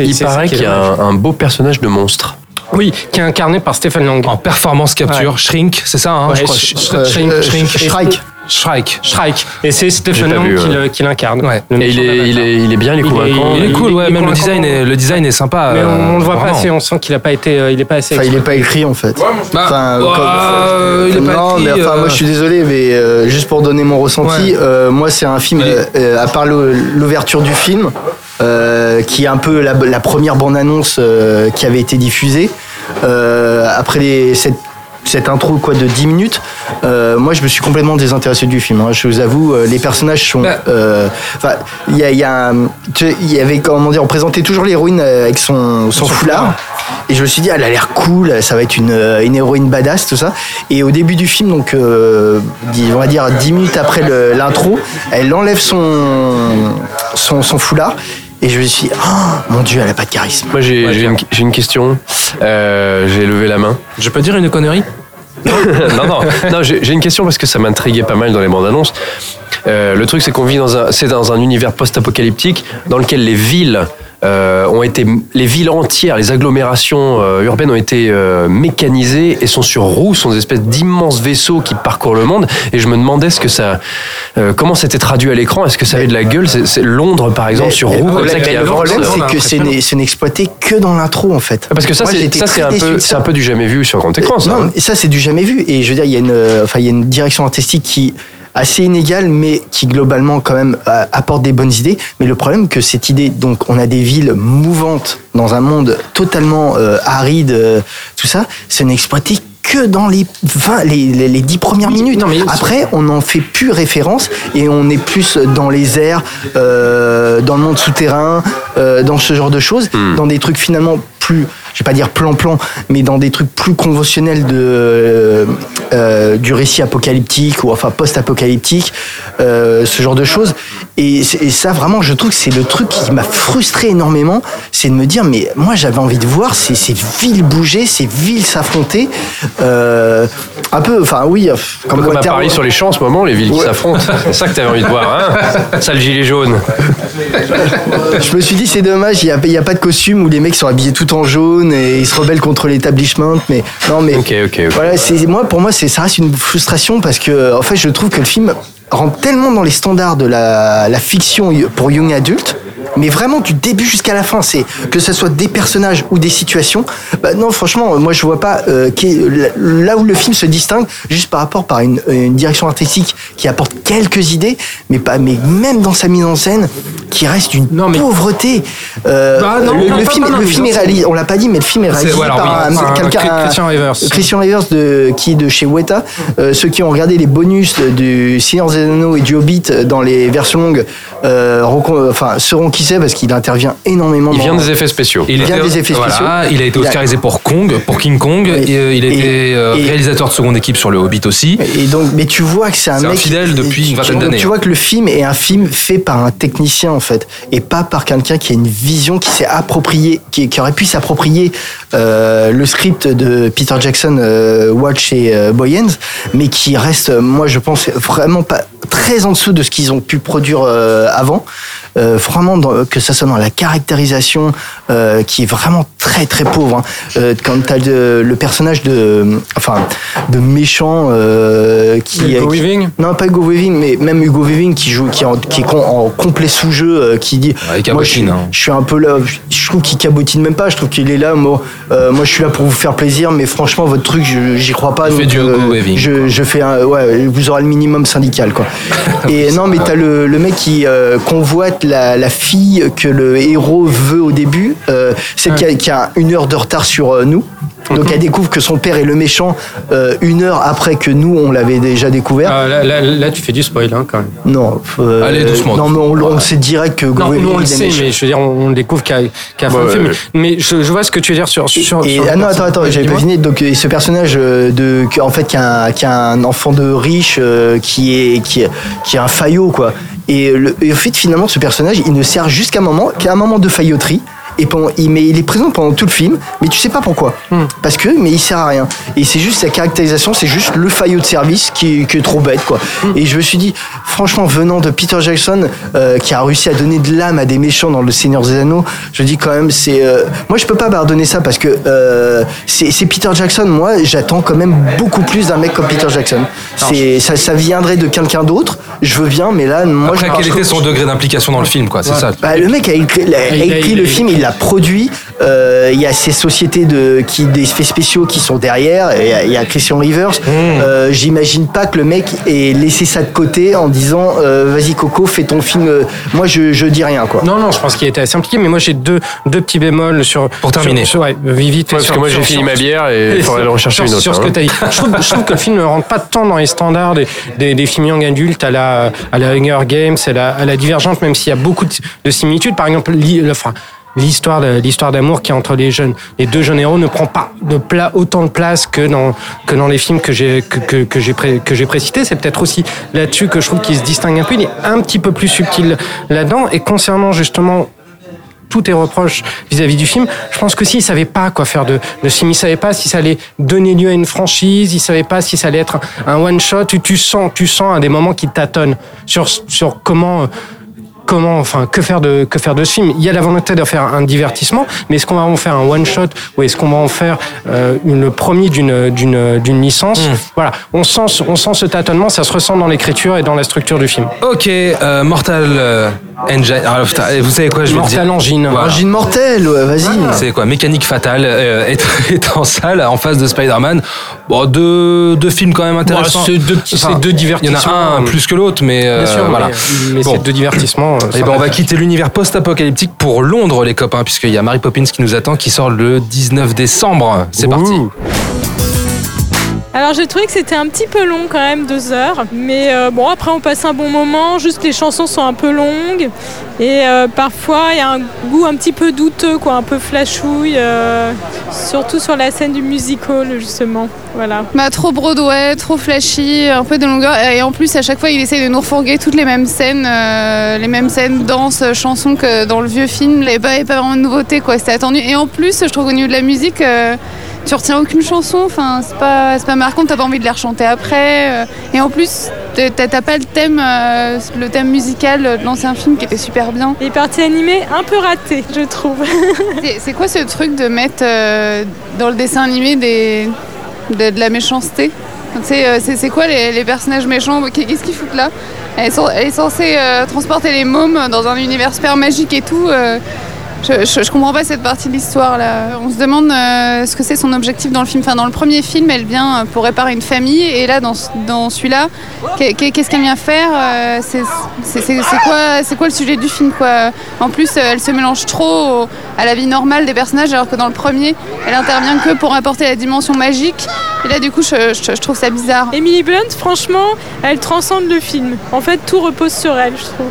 qu'il y a un, un beau personnage de monstre. Oui, qui est incarné par Stephen Lang. En performance capture, Ouais. Shrink, c'est ça, hein, Ouais, je crois. Sh- Sh- Shrink, Shrink, Shrike. Shrike. Et c'est Stephen vu, qui, ouais. le- qui l'incarne. Ouais. Et il est, il, est, il est bien, il est Il est- convaincant. Il est cool, ouais, il même le design, est, le design est sympa. Mais euh, on, on le voit pas assez, on sent qu'il a pas été, euh, il est pas assez. Enfin, il est pas écrit en fait. Bah, Enfin, ouais, comme- euh, il est pas non, écrit, mais enfin, euh, moi je suis désolé, mais euh, juste pour donner mon ressenti, Ouais. euh, moi c'est un film, euh, euh, à part l'ouverture du film, euh, qui est un peu la, la première bande-annonce euh, qui avait été diffusée, euh, après les, cette, cette intro quoi de 10 minutes, euh, moi je me suis complètement désintéressé du film. hein. Je vous avoue, euh, les personnages sont. Enfin, il y, a, a avait comment dire, on présentait toujours l'héroïne euh, avec son, son foulard. Et je me suis dit, elle a l'air cool, ça va être une, une héroïne badass, tout ça. Et au début du film, donc, euh, on va dire 10 minutes après l'intro, elle enlève son, son, son foulard. Et je me suis dit, oh mon dieu, elle a pas de charisme. Moi, j'ai j'ai une, question. Euh, j'ai levé la main. Je peux dire une connerie? Non, non, non j'ai j'ai une question parce que ça m'intriguait pas mal dans les bandes annonces. Euh, le truc, c'est qu'on vit dans un, c'est dans un univers post-apocalyptique dans lequel les villes euh, ont été, les villes entières, les agglomérations euh, urbaines ont été euh, mécanisées et sont sur roues, sont des espèces d'immenses vaisseaux qui parcourent le monde. Et je me demandais ce que ça, euh, comment c'était traduit à l'écran? Est-ce que ça avait de la gueule? C'est Londres, par exemple, sur roues, le comme ça, problème, qui le avance. problème, euh, c'est que c'est n'exploité que dans l'intro en fait. Parce que ça, c'est un peu, de c'est ça. un peu du jamais vu sur grand écran. Ça, Non, hein. ça c'est du jamais vu. Et je veux dire, il y a une, enfin, il y a une direction artistique qui assez inégale, mais qui globalement quand même apporte des bonnes idées. Mais le problème que cette idée, donc on a des villes mouvantes dans un monde totalement euh, aride, euh, tout ça, ce n'est exploité que dans les 20, les, les, les 10 premières minutes. Après, on n'en fait plus référence et on est plus dans les airs, euh, dans le monde souterrain, euh, dans ce genre de choses, dans des trucs finalement plus, je vais pas dire plan-plan, mais dans des trucs plus conventionnels de, euh, du récit apocalyptique ou enfin post-apocalyptique, euh, ce genre de choses. Et, ça, vraiment, je trouve que c'est le truc qui m'a frustré énormément, c'est de me dire, mais moi j'avais envie de voir ces, ces villes bouger, ces villes s'affronter. Euh, un peu, enfin oui, comme, comme à Paris sur les champs en ce moment, les villes qui s'affrontent. C'est ça que tu avais envie de voir, hein Ça, le gilet jaune. Je me suis dit c'est dommage, il n'y a, y a pas de costume où les mecs sont habillés tout en jaune et ils se rebellent contre l'établissement. Mais non, mais voilà, c'est moi pour moi c'est ça reste une frustration parce que en fait je trouve que le film rentre tellement dans les standards de la, la fiction pour young adulte mais vraiment du début jusqu'à la fin. C'est que ce soit des personnages ou des situations. Bah non, franchement, moi je vois pas euh, qui- là où le film se distingue, juste par rapport par une, une direction artistique qui apporte quelques idées, mais pas, mais même dans sa mise en scène, qui reste une pauvreté. Euh, Bah non, le, non, le pas- film, le film est réalisé, on l'a pas dit, mais le film est réalisé voilà, par oui, un- Chri- Christian Rivers. Christian Rivers de, qui est de chez Weta. Euh, ceux qui ont regardé les bonus du Seigneur des Anneaux et du Hobbit dans les versions longues euh, enfin, sauront qui c'est parce qu'il intervient énormément. Il dans- vient des effets spéciaux. Il vient était- des effets voilà, spéciaux. il a été oscarisé pour Kong, pour King Kong. et, euh, il était euh, réalisateur de seconde équipe sur le Hobbit aussi. Et donc, mais tu vois que c'est un C'est un mec fidèle depuis une vingtaine tu- d'années. Tu vois que le film est un film fait par un technicien en fait, et pas par quelqu'un qui a une vision, qui s'est approprié, qui, qui aurait pu s'approprier euh, le script de Peter Jackson, euh, Watch et euh, Boyens, mais qui reste, moi je pense vraiment pas très en dessous de ce qu'ils ont pu produire euh, avant. Euh, vraiment dans- que ça soit dans la caractérisation euh, qui est vraiment très très pauvre. hein. Euh, quand t'as le, le personnage de, enfin, de méchant euh, qui Hugo qui- Weaving non pas Hugo Weaving, mais même Hugo Weaving qui joue, qui est en, qui est con- en complet sous-jeu, euh, qui dit, moi je, cabotine, hein. je suis un peu là, je, je trouve qu'il cabotine même pas, je trouve qu'il est là, moi, euh, moi je suis là pour vous faire plaisir, mais franchement votre truc, je- j'y crois pas. Fait donc, du Hugo Weaving, Je, je fais un, ouais, vous aurez le minimum syndical quoi. Et non mais t'as le, le mec qui euh, convoite la, la fille que le héros veut au début, euh, celle qui, a, qui a une heure de retard sur euh, nous. Donc elle découvre que son père est le méchant euh, une heure après que nous on l'avait déjà découvert. Ah, là, là, là, tu fais du spoil hein, quand même. Non. euh, Allez, doucement. Non, mais on, on sait direct que Non, on le est sait, mais je veux dire, on, on découvre qu'à de Ouais, film. ouais. Mais je, je vois ce que tu veux dire sur. sur, Et, sur ah non, attends, attends, j'avais pas fini. Donc, ce personnage de, en fait, qui a, un, qui a un enfant de riche, euh, qui est, qui est, qui est un faillot, quoi. Et, le, et au fait, finalement, ce personnage, il ne sert jusqu'à un moment, qu'à un moment de failloterie. Et pendant, il, mais il est présent pendant tout le film, mais tu sais pas pourquoi. Hmm. Parce que, mais il sert à rien. Et c'est juste sa caractérisation, c'est juste le faillot de service qui, est- qui est trop bête, quoi. Hmm. Et je me suis dit, franchement, venant de Peter Jackson, euh, qui a réussi à donner de l'âme à des méchants dans Le Seigneur des Anneaux, je dis quand même, c'est. euh, moi, je peux pas pardonner ça parce que euh, c'est c'est Peter Jackson. Moi, j'attends quand même beaucoup plus d'un mec comme Peter Jackson. C'est ça, ça viendrait de quelqu'un d'autre. Je veux bien, mais là, moi, Après, je quel était son degré d'implication dans le film, quoi C'est ça. bah, le mec a écrit, il a- a Il a- écrit il- le film, il l'a produit. Euh, Il y a ces sociétés de, qui, des effets spéciaux qui sont derrière. Il y a, il y a Christian Rivers. Euh, J'imagine pas que le mec ait laissé ça de côté en disant euh, Vas-y, Coco, fais ton film. Moi, je, je dis rien, quoi. Non, non, je pense qu'il était assez impliqué, mais moi j'ai deux, deux petits bémols sur. Pour terminer. Sur, ouais, vite Ouais, parce sur- que moi, j'ai fini sur- ma bière et il faudrait aller en chercher sur- une autre, Sur ce hein. que tu as dit. Je trouve, je trouve que le film ne rentre pas tant dans les standards des, des, des films young adultes à la, à la Hunger Games, à la, à la Divergente, même s'il y a beaucoup de, de similitudes. Par exemple, li- le- enfin, l'histoire de- l'histoire d'amour qui est entre les jeunes. Les deux jeunes héros ne prend pas de pla, autant de place que dans que dans les films que j'ai que, que, j'ai que j'ai précités. C'est peut-être aussi là-dessus que je trouve qu'il se distingue un peu. Il est un petit peu plus subtil là-dedans. Et concernant justement tous tes reproches vis-à-vis du film, je pense que s'il savait pas quoi faire de, de film, il savait pas si ça allait donner lieu à une franchise, il savait pas si ça allait être un one shot, tu, tu sens, tu sens à des moments qui tâtonnent sur, sur comment, euh, comment, enfin, que faire de, que faire de ce film. Il y a la volonté de faire un divertissement, mais est-ce qu'on va en faire un one shot ou est-ce qu'on va en faire euh, une- le premier d'une, d'une, d'une licence? Voilà. On sent, ce- on sent ce tâtonnement, ça se ressent dans l'écriture et dans la structure du film. Ok, euh, Mortal euh, Engine. Alors, putain, vous savez quoi, je Mortal dire. Engine. Voilà. Engine mortel, ouais, vas-y. Vous savez quoi, Mécanique Fatale euh, est, est en salle en face de Spider-Man. Bon, deux, deux films quand même intéressants. c'est deux c'est deux Il y en divertissements. a un plus que l'autre, mais euh, Bien sûr, voilà. mais, mais Bon. c'est de divertissement. euh, Et ben on va quitter l'univers post-apocalyptique pour Londres, les copains, puisqu'il y a Mary Poppins qui nous attend, qui sort le 19 décembre. C'est parti. Alors j'ai trouvé que c'était un petit peu long quand même, deux heures. Mais euh, bon, après on passe un bon moment, juste les chansons sont un peu longues. Et euh, parfois il y a un goût un petit peu douteux, quoi, un peu flashouille. euh, surtout sur la scène du musical, justement. Voilà. Bah, trop Broadway, trop flashy, un peu de longueur. Et en plus, à chaque fois, il essaye de nous refourguer toutes les mêmes scènes, les mêmes scènes, danse, chansons que dans le vieux film. Il n'y avait pas, vraiment de nouveauté, quoi. C'était attendu. Et en plus, je trouve qu'au niveau de la musique, tu retiens aucune chanson. Enfin, c'est pas, pas marquant, t'as pas envie de les rechanter après. euh. Et en plus, t'as pas le thème, euh, le thème musical de l'ancien film qui était super bien. Les parties animées, un peu ratées, je trouve. C'est- quoi ce truc de mettre euh, dans le dessin animé des, de, de la méchanceté? C'est quoi les, les personnages méchants? Qu'est- Qu'est-ce qu'ils foutent là? Elle est, cen- elle est censée euh, transporter les mômes dans un univers super magique et tout. Je, je, comprends pas cette partie de l'histoire là. On se demande euh, ce que c'est son objectif dans le film. Enfin, dans le premier film, elle vient euh, pour réparer une famille, et là, dans, dans celui-là, qu'est- qu'est- qu'est-ce qu'elle vient faire Euh, C'est quoi, le sujet du film En plus, elle se mélange trop à la vie normale des personnages, alors que dans le premier, elle intervient que pour apporter la dimension magique. Et là, du coup, je- je trouve ça bizarre. Emily Blunt, franchement, elle transcende le film. En fait, tout repose sur elle, je trouve.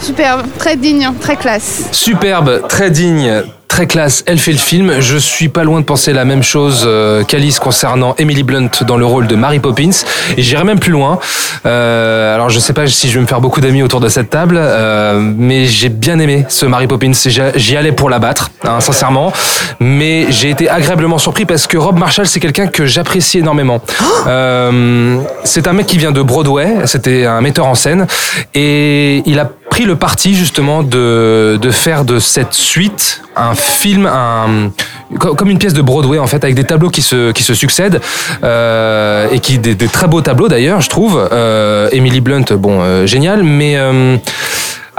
Superbe, très digne, très classe. Superbe, très digne, très classe. Elle fait le film. Je suis pas loin de penser la même chose euh, qu'Alice concernant Emily Blunt dans le rôle de Mary Poppins. Et j'irai même plus loin. Euh, alors je sais pas si je vais me faire beaucoup d'amis autour de cette table, euh, mais j'ai bien aimé ce Mary Poppins. J'y j'y allais pour la battre, hein, sincèrement. Mais j'ai été agréablement surpris parce que Rob Marshall, c'est quelqu'un que j'apprécie énormément. Euh, c'est un mec qui vient de Broadway. C'était un metteur en scène et il a pris le parti justement de, de faire de cette suite un film, un, co- comme une pièce de Broadway en fait, avec des tableaux qui se, qui se succèdent euh, et qui des, très beaux tableaux d'ailleurs, je trouve. Euh, Emily Blunt, bon, euh, génial, mais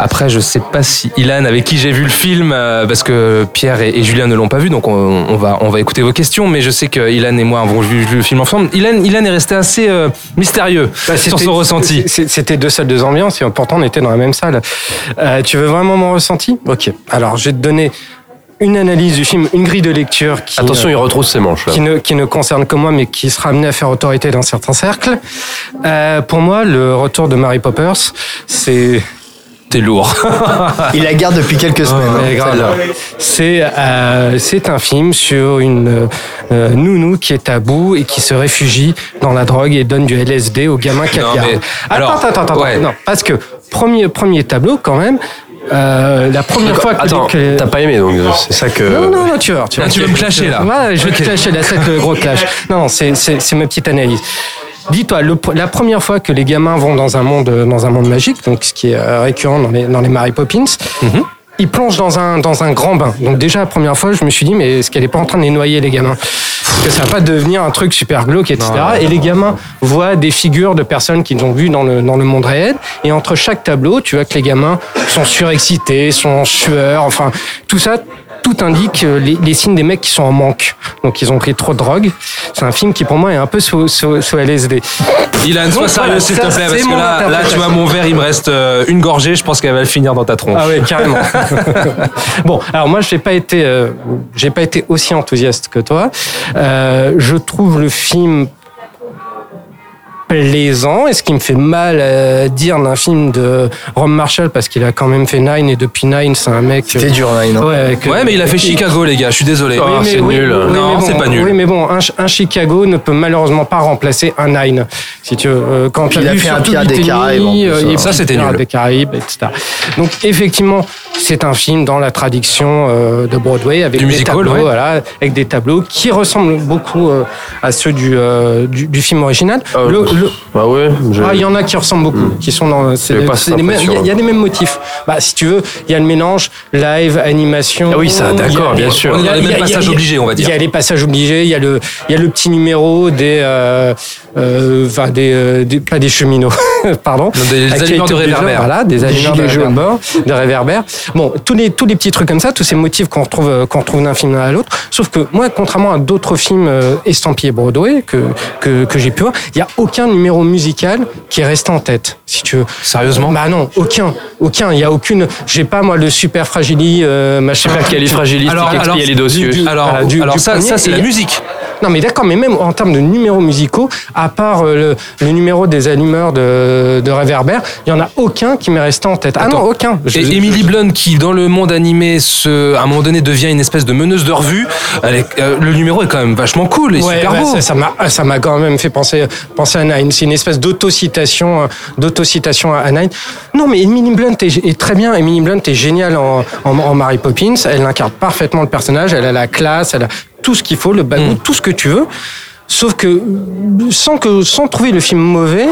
après, je sais pas si Ilan, avec qui j'ai vu le film, euh, parce que Pierre et, et Julien ne l'ont pas vu, donc on, on va, on va écouter vos questions, mais je sais que Ilan et moi avons vu, vu le film ensemble. Ilan, Ilan est resté assez euh, mystérieux Bah, sur son ressenti. C'était deux salles, deux ambiances, et pourtant on était dans la même salle. Euh, tu veux vraiment mon ressenti? Ok. Alors, je vais te donner une analyse du film, une grille de lecture qui. Attention, il retrousse ses manches. là. Qui ne, qui ne concerne que moi, mais qui sera amené à faire autorité dans certains cercles. Euh, pour moi, le retour de Mary Poppers, c'est. T'es lourd. Il la garde depuis quelques semaines. hein. C'est euh, c'est un film sur une euh, nounou qui est à bout et qui se réfugie dans la drogue et donne du LSD aux gamins qu'elle garde. mais- alors, attends, attends, attends, ouais. non, parce que premier premier tableau quand même. euh, la première fois que Attends, que- t'as pas aimé donc c'est ça que. non, non, non, tu vas voir. Tu, Là, vas- tu veux me clasher, là. Ouais, je vais Ok. te clasher, là, c'est le gros clash. Non, c'est, c'est, c'est ma petite analyse. Dis-toi, la première fois que les gamins vont dans un monde, dans un monde magique, donc ce qui est euh, récurrent dans les, dans les Mary Poppins, Mhm. ils plongent dans un, dans un grand bain. Donc déjà, la première fois, je me suis dit, mais est-ce qu'elle est pas en train de les noyer, les gamins? Parce que ça va pas devenir un truc super glauque, etc. Non. Et les gamins voient des figures de personnes qu'ils ont vues dans le, dans le monde réel. Et entre chaque tableau, tu vois que les gamins sont surexcités, sont en sueur, enfin, tout ça, tout indique euh, les, les signes des mecs qui sont en manque. Donc ils ont pris trop de drogue. C'est un film qui pour moi est un peu sous, sous, sous LSD. Ilan, sois sérieux s'il te plaît, parce que là, là, tu vois, mon verre, il me reste euh, une gorgée, je pense qu'elle va le finir dans ta tronche. Ah ouais, carrément. bon, alors moi, j'ai pas été, euh, j'ai pas été aussi enthousiaste que toi. Euh, je trouve le film plaisant et ce qui me fait mal à dire d'un film de Rom Marshall parce qu'il a quand même fait Nine et depuis Nine c'est un mec C'était dur, Nine, hein. ouais, que- Ouais, mais il a fait Chicago, les gars, je suis désolé. Oui, mais- oui, oui, Non, bon, c'est pas nul. Oui, mais bon, un, un Chicago ne peut malheureusement pas remplacer un Nine. Si tu veux, euh, quand il a vu fait un Pirates des Caraïbes, plus, euh, hein. Ça, c'était nul. des Caraïbes, etc. Donc effectivement, c'est un film dans la traduction euh, de Broadway avec Du des musical, tableaux, ouais. voilà, avec des tableaux qui ressemblent beaucoup à ceux du, du, du film original. Euh, Le- le- Bah ouais. je- ah, il y en a qui ressemblent beaucoup, qui sont dans. les Il y, a- y les mêmes motifs. Bah, si tu veux, il y a le mélange live, animation. Ah oui, ça, d'accord, bien sûr. Les il y a- a- passages obligés, on va dire. Il y a les passages obligés, il y a le, il y a le petit numéro des, euh, euh, enfin des, euh, des- pas des cheminots, pardon. Non, des allumeurs de réverbères. Voilà, des Des allumeurs de réverbères, de réverbères. Bon, tous les, tous les petits trucs comme ça, tous ces motifs qu'on retrouve, euh, qu'on retrouve d'un film à l'autre. Sauf que moi, contrairement à d'autres films euh, estampillés Broadway que, que, que j'ai pu voir, il y a aucun numéro musical qui est resté en tête, si tu veux. Sérieusement? Bah non, aucun, aucun. Il y a aucune. J'ai pas moi le super fragili, euh, machin. Super califragilistique Alors, alors, du- du- Alors, voilà, du- alors du ça, c'est la musique. Non mais d'accord, mais même en termes de numéros musicaux, à part euh, le, le numéro des allumeurs de, de réverbères, il y en a aucun qui m'est resté en tête. Ah non, aucun. Je- Et Emily Blunt, qui dans le monde animé, se, à un moment donné, devient une espèce de meneuse de revue, elle est- euh, le numéro est quand même vachement cool et Ouais, super ouais, beau. ça- ça m'a ça m'a quand même fait penser penser à Nine. C'est une espèce d'autocitation euh, d'autocitation à Nine. Non, mais Emily Blunt est, est très bien. Emily Blunt est géniale en, en, en Mary Poppins. Elle incarne parfaitement le personnage. Elle a la classe, elle a tout ce qu'il faut, le bagou, tout ce que tu veux. Sauf que sans que sans trouver le film mauvais.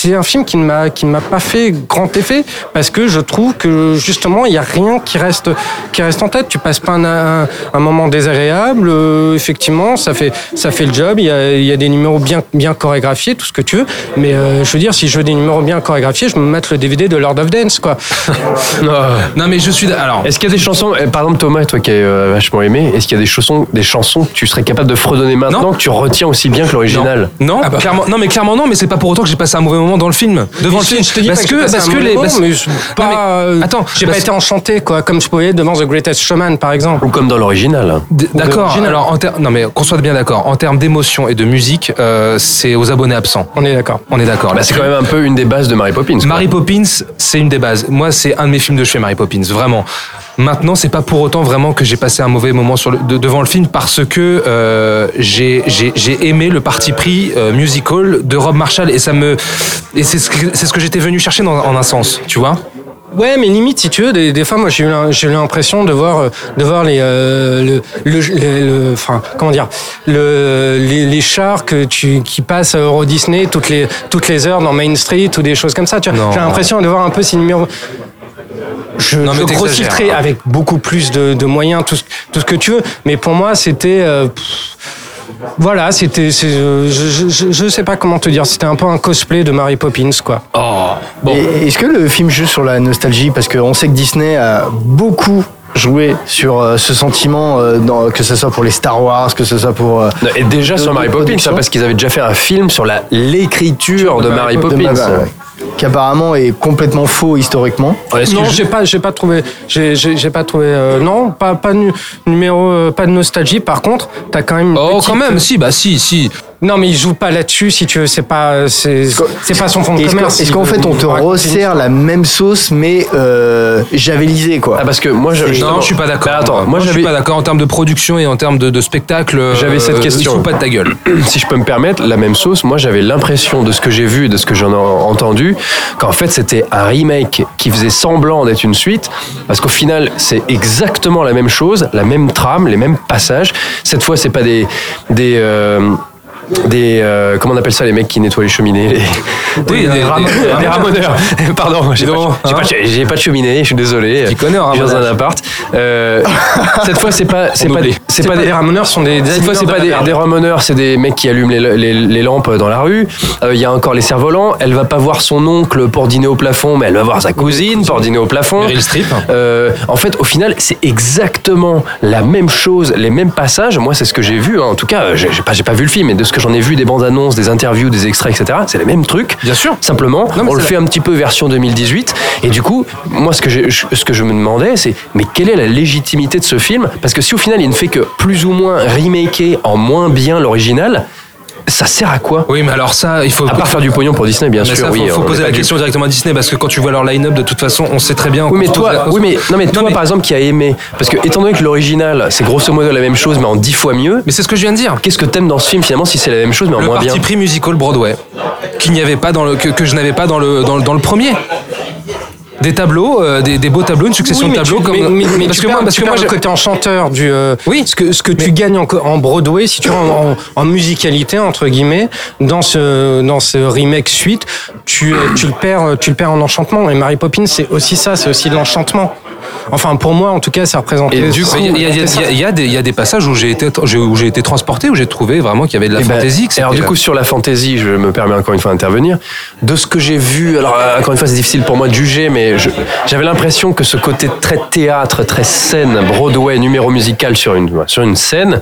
C'est un film qui ne m'a qui ne m'a pas fait grand effet parce que je trouve que justement il y a rien qui reste qui reste en tête. Tu passes pas un, un, un moment désagréable. euh, effectivement, ça fait ça fait le job. Il y a, il y a des numéros bien bien chorégraphiés, tout ce que tu veux. Mais euh, je veux dire, si je veux des numéros bien chorégraphiés, je me mets le DVD de Lord of Dance, quoi. Non, mais je suis. Alors, Est-ce qu'il y a des chansons, euh, par exemple Thomas, toi qui as euh, vachement aimé, est-ce qu'il y a des chansons, des chansons que tu serais capable de fredonner maintenant que tu retiens aussi bien que l'original? Non, clairement, non, mais clairement non, mais c'est pas pour autant que j'ai passé un mauvais moment dans le film, devant le Je- film. je te dis parce pas que, passé parce que les, moment, parce- mais je- Non, pas, mais- euh, attends, j'ai pas été enchanté, quoi, comme je pouvais devant The Greatest Showman, par exemple. Ou comme dans l'original. D'accord. Original. Alors, en ter- non, mais qu'on soit bien d'accord. En termes d'émotion et de musique, euh, c'est aux abonnés absents. On est d'accord. On est d'accord. Bah, c'est quand même un peu une des bases de Mary Poppins. quoi. Mary Poppins, c'est une des bases. Moi, c'est un de mes films de chevet, Mary Poppins, vraiment. Maintenant, c'est pas pour autant vraiment que j'ai passé un mauvais moment sur le, de- devant le film parce que euh, j'ai j'ai- j'ai aimé le parti pris euh, musical de Rob Marshall et ça me et c'est ce que c'est ce que j'étais venu chercher dans, en un sens, tu vois. Ouais, mais limite, si tu veux, des, des fois, moi, j'ai eu, l'impression de voir, de voir les, euh, le, le, le- le- enfin, comment dire, le, les, les chars que tu, qui passent à Euro Disney toutes les, toutes les heures dans Main Street ou des choses comme ça. Tu vois, j'ai l'impression de voir un peu ces numéros. Je, Non, je grossisserai avec beaucoup plus de, de moyens, tout ce, tout ce que tu veux. Mais pour moi, c'était. euh, voilà, c'était. euh, Je, je, je sais pas comment te dire. C'était un peu un cosplay de Mary Poppins, quoi. Oh, bon. Est-ce que le film joue sur la nostalgie? Parce qu'on sait que Disney a beaucoup joué sur euh, ce sentiment, euh, dans- que ce soit pour les Star Wars, que ce soit pour... euh, Et déjà sur Mary Poppins, ça, parce qu'ils avaient déjà fait un film sur la l'écriture de Mary de Poppins. Ouais. Qui apparemment est complètement faux historiquement. non, j'ai pas, j'ai pas trouvé, j'ai, pas trouvé, euh, non, pas, pas nu- numéro, euh, pas de nostalgie. Par contre, t'as quand même. une Oh, petite- quand même, si, bah si, si. Non, mais il joue pas là-dessus, si tu veux. C'est pas, c'est, c'est pas son fond de Est-ce commerce. qu'en- est-ce qu'en fait on te resserre la même sauce mais euh, javelisée quoi Ah parce que moi je, Non, je suis pas d'accord. Bah, attends, moi, moi je suis pas d'accord en termes de production et en termes de, de spectacle. euh, J'avais cette question. pas de ta gueule. Si je peux me permettre, la même sauce, moi j'avais l'impression de ce que j'ai vu et de ce que j'en ai entendu, qu'en fait c'était un remake qui faisait semblant d'être une suite, parce qu'au final c'est exactement la même chose, la même trame, les mêmes passages. Cette fois c'est pas des... des euh, des euh, comment on appelle ça les mecs qui nettoient les cheminées les, Oui, des- des- ramoneurs, des ramoneurs. pardon j'ai pas, de cheminée je suis désolé Tu connais un je suis dans un appart Euh, cette fois c'est pas c'est pas oublie. c'est C'est pas pas des ramoneurs, sont des. cette fois, c'est pas de des, ramoneurs, c'est des mecs qui allument les, les- les lampes dans la rue. Euh, Il y a encore les cerfs-volants. Elle va pas voir son oncle pour dîner au plafond, mais elle va voir sa cousine pour dîner au plafond. Meryl Streep. En fait, au final, c'est exactement la même chose, les mêmes passages. Moi, c'est ce que j'ai vu. hein. En tout cas, j'ai pas, j'ai pas vu le film, mais de ce que j'en ai vu, des bandes annonces, des interviews, des extraits, etc. C'est les mêmes trucs. Bien sûr. Simplement, Non, on le fait un petit peu version 2018. Et du coup, moi, ce que, ce que je me demandais, c'est mais quelle est la légitimité de ce film? Parce que si au final, il ne fait que plus ou moins remaker en moins bien l'original, ça sert à quoi Oui, mais alors ça, il faut. À part faire du pognon pour Disney, bien Mais sûr. ça, oui, faut, faut poser la question directement à Disney parce que quand tu vois leur line-up, de toute façon, on sait très bien. Oui, mais toi, oui, mais, non, mais toi, mais- par exemple, qui a aimé, parce que étant donné que l'original, c'est grosso modo la même chose, mais en dix fois mieux. Mais c'est ce que je viens de dire. Qu'est-ce que t'aimes dans ce film finalement si c'est la même chose, mais en Le moins parti bien pris musical Broadway, qu'il n'y avait pas dans le, que, que je n'avais pas dans le, dans, le- dans le premier. Des tableaux, euh, des, des beaux tableaux, une succession Oui, de tableaux tu- comme. mais, mais- mais parce tu que moi, parce tu que moi, côté enchanteur du. euh, Oui. Ce que, ce que tu gagnes en, en Broadway, si tu veux, en, en- en musicalité entre guillemets, dans ce dans ce remake suite, tu tu le perds tu le perds en enchantement. Et Mary Poppins, c'est aussi ça, c'est aussi de l'enchantement. Enfin, pour moi, en tout cas, ça représente. Et du coup, il y, a- y y y des- passages où j'ai été, où j'ai été transporté, où j'ai trouvé vraiment qu'il y avait de la Eh ben, fantaisie. alors du coup sur la fantaisie, je me permets encore une fois d'intervenir. De ce que j'ai vu, alors euh, encore une fois c'est difficile pour moi de juger, mais j'avais l'impression que ce côté très théâtre, très scène, Broadway, numéro musical sur une sur une scène,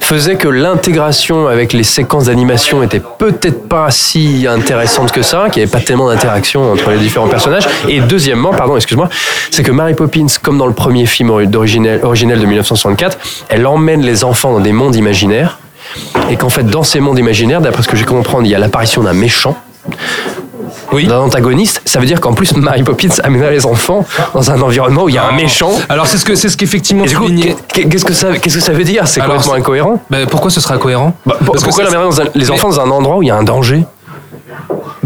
faisait que l'intégration avec les séquences d'animation était peut-être pas si intéressante que ça, qu'il n'y avait pas tellement d'interaction entre les différents personnages. Et deuxièmement, pardon, excuse-moi, c'est que Mary Poppins, comme dans le premier film originel de 1964, elle emmène les enfants dans des mondes imaginaires et qu'en fait dans ces mondes imaginaires, d'après ce que j'ai compris, il y a l'apparition d'un méchant. D'un antagoniste, ça veut dire qu'en plus Mary Poppins amène les enfants dans un environnement où il y a un méchant. Alors c'est ce que c'est ce qu'effectivement. Qu'est-ce que ça, qu'est-ce que ça veut dire? C'est complètement incohérent. Bah, pourquoi ce sera cohérent? Bah, pour- Parce que pourquoi ça- dans un- les Mais- enfants dans un endroit où il y a un danger?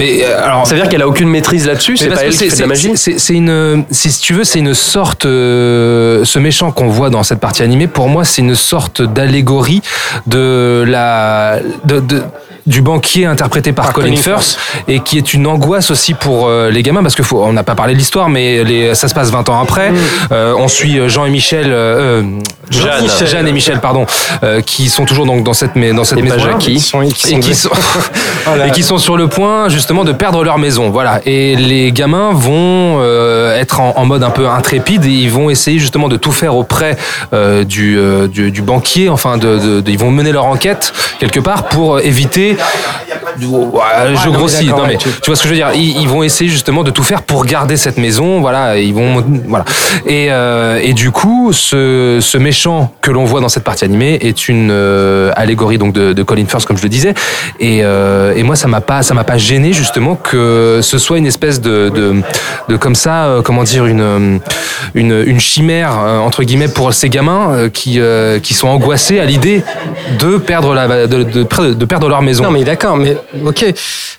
Mais euh, alors, Ça veut dire qu'elle a aucune maîtrise là-dessus. C'est pas elle qui fait de la magie. c'est- C'est une, si tu veux, c'est une sorte, euh, ce méchant qu'on voit dans cette partie animée, pour moi, c'est une sorte d'allégorie de la, de, de, du banquier interprété par, Par Colin Colin Firth et qui est une angoisse aussi pour euh, les gamins parce que faut, on n'a pas parlé de l'histoire mais les, ça se passe 20 ans Mm. après. Euh, on suit Jean et Michel, euh, euh, Jeanne. Jeanne et Michel pardon, euh, qui sont toujours donc dans cette mais- dans cette Et maison sont- sont- et qui sont Voilà. et qui sont sur le point justement de perdre leur maison. Voilà. Et les gamins vont euh, être en, en mode un peu intrépide et ils vont essayer justement de tout faire auprès euh, du, euh, du, du banquier. Enfin, de, de- de- ils vont mener leur enquête quelque part pour euh, Ouais, je grossis. Non, mais tu- vois ce que je veux dire ils, ils vont essayer justement de tout faire pour garder cette maison. Voilà. et Ils vont voilà. Et, euh, et du coup, ce, ce méchant que l'on voit dans cette partie animée est une euh, allégorie donc de, de Colin Firth, comme je le disais. Et, euh, et moi, ça m'a pas, ça m'a pas gêné justement que ce soit une espèce de, de, de comme ça, comment dire, une, une, une chimère entre guillemets pour ces gamins qui, qui sont angoissés à l'idée de perdre la, de, de, de perdre leur maison. Non, mais d'accord, mais ok.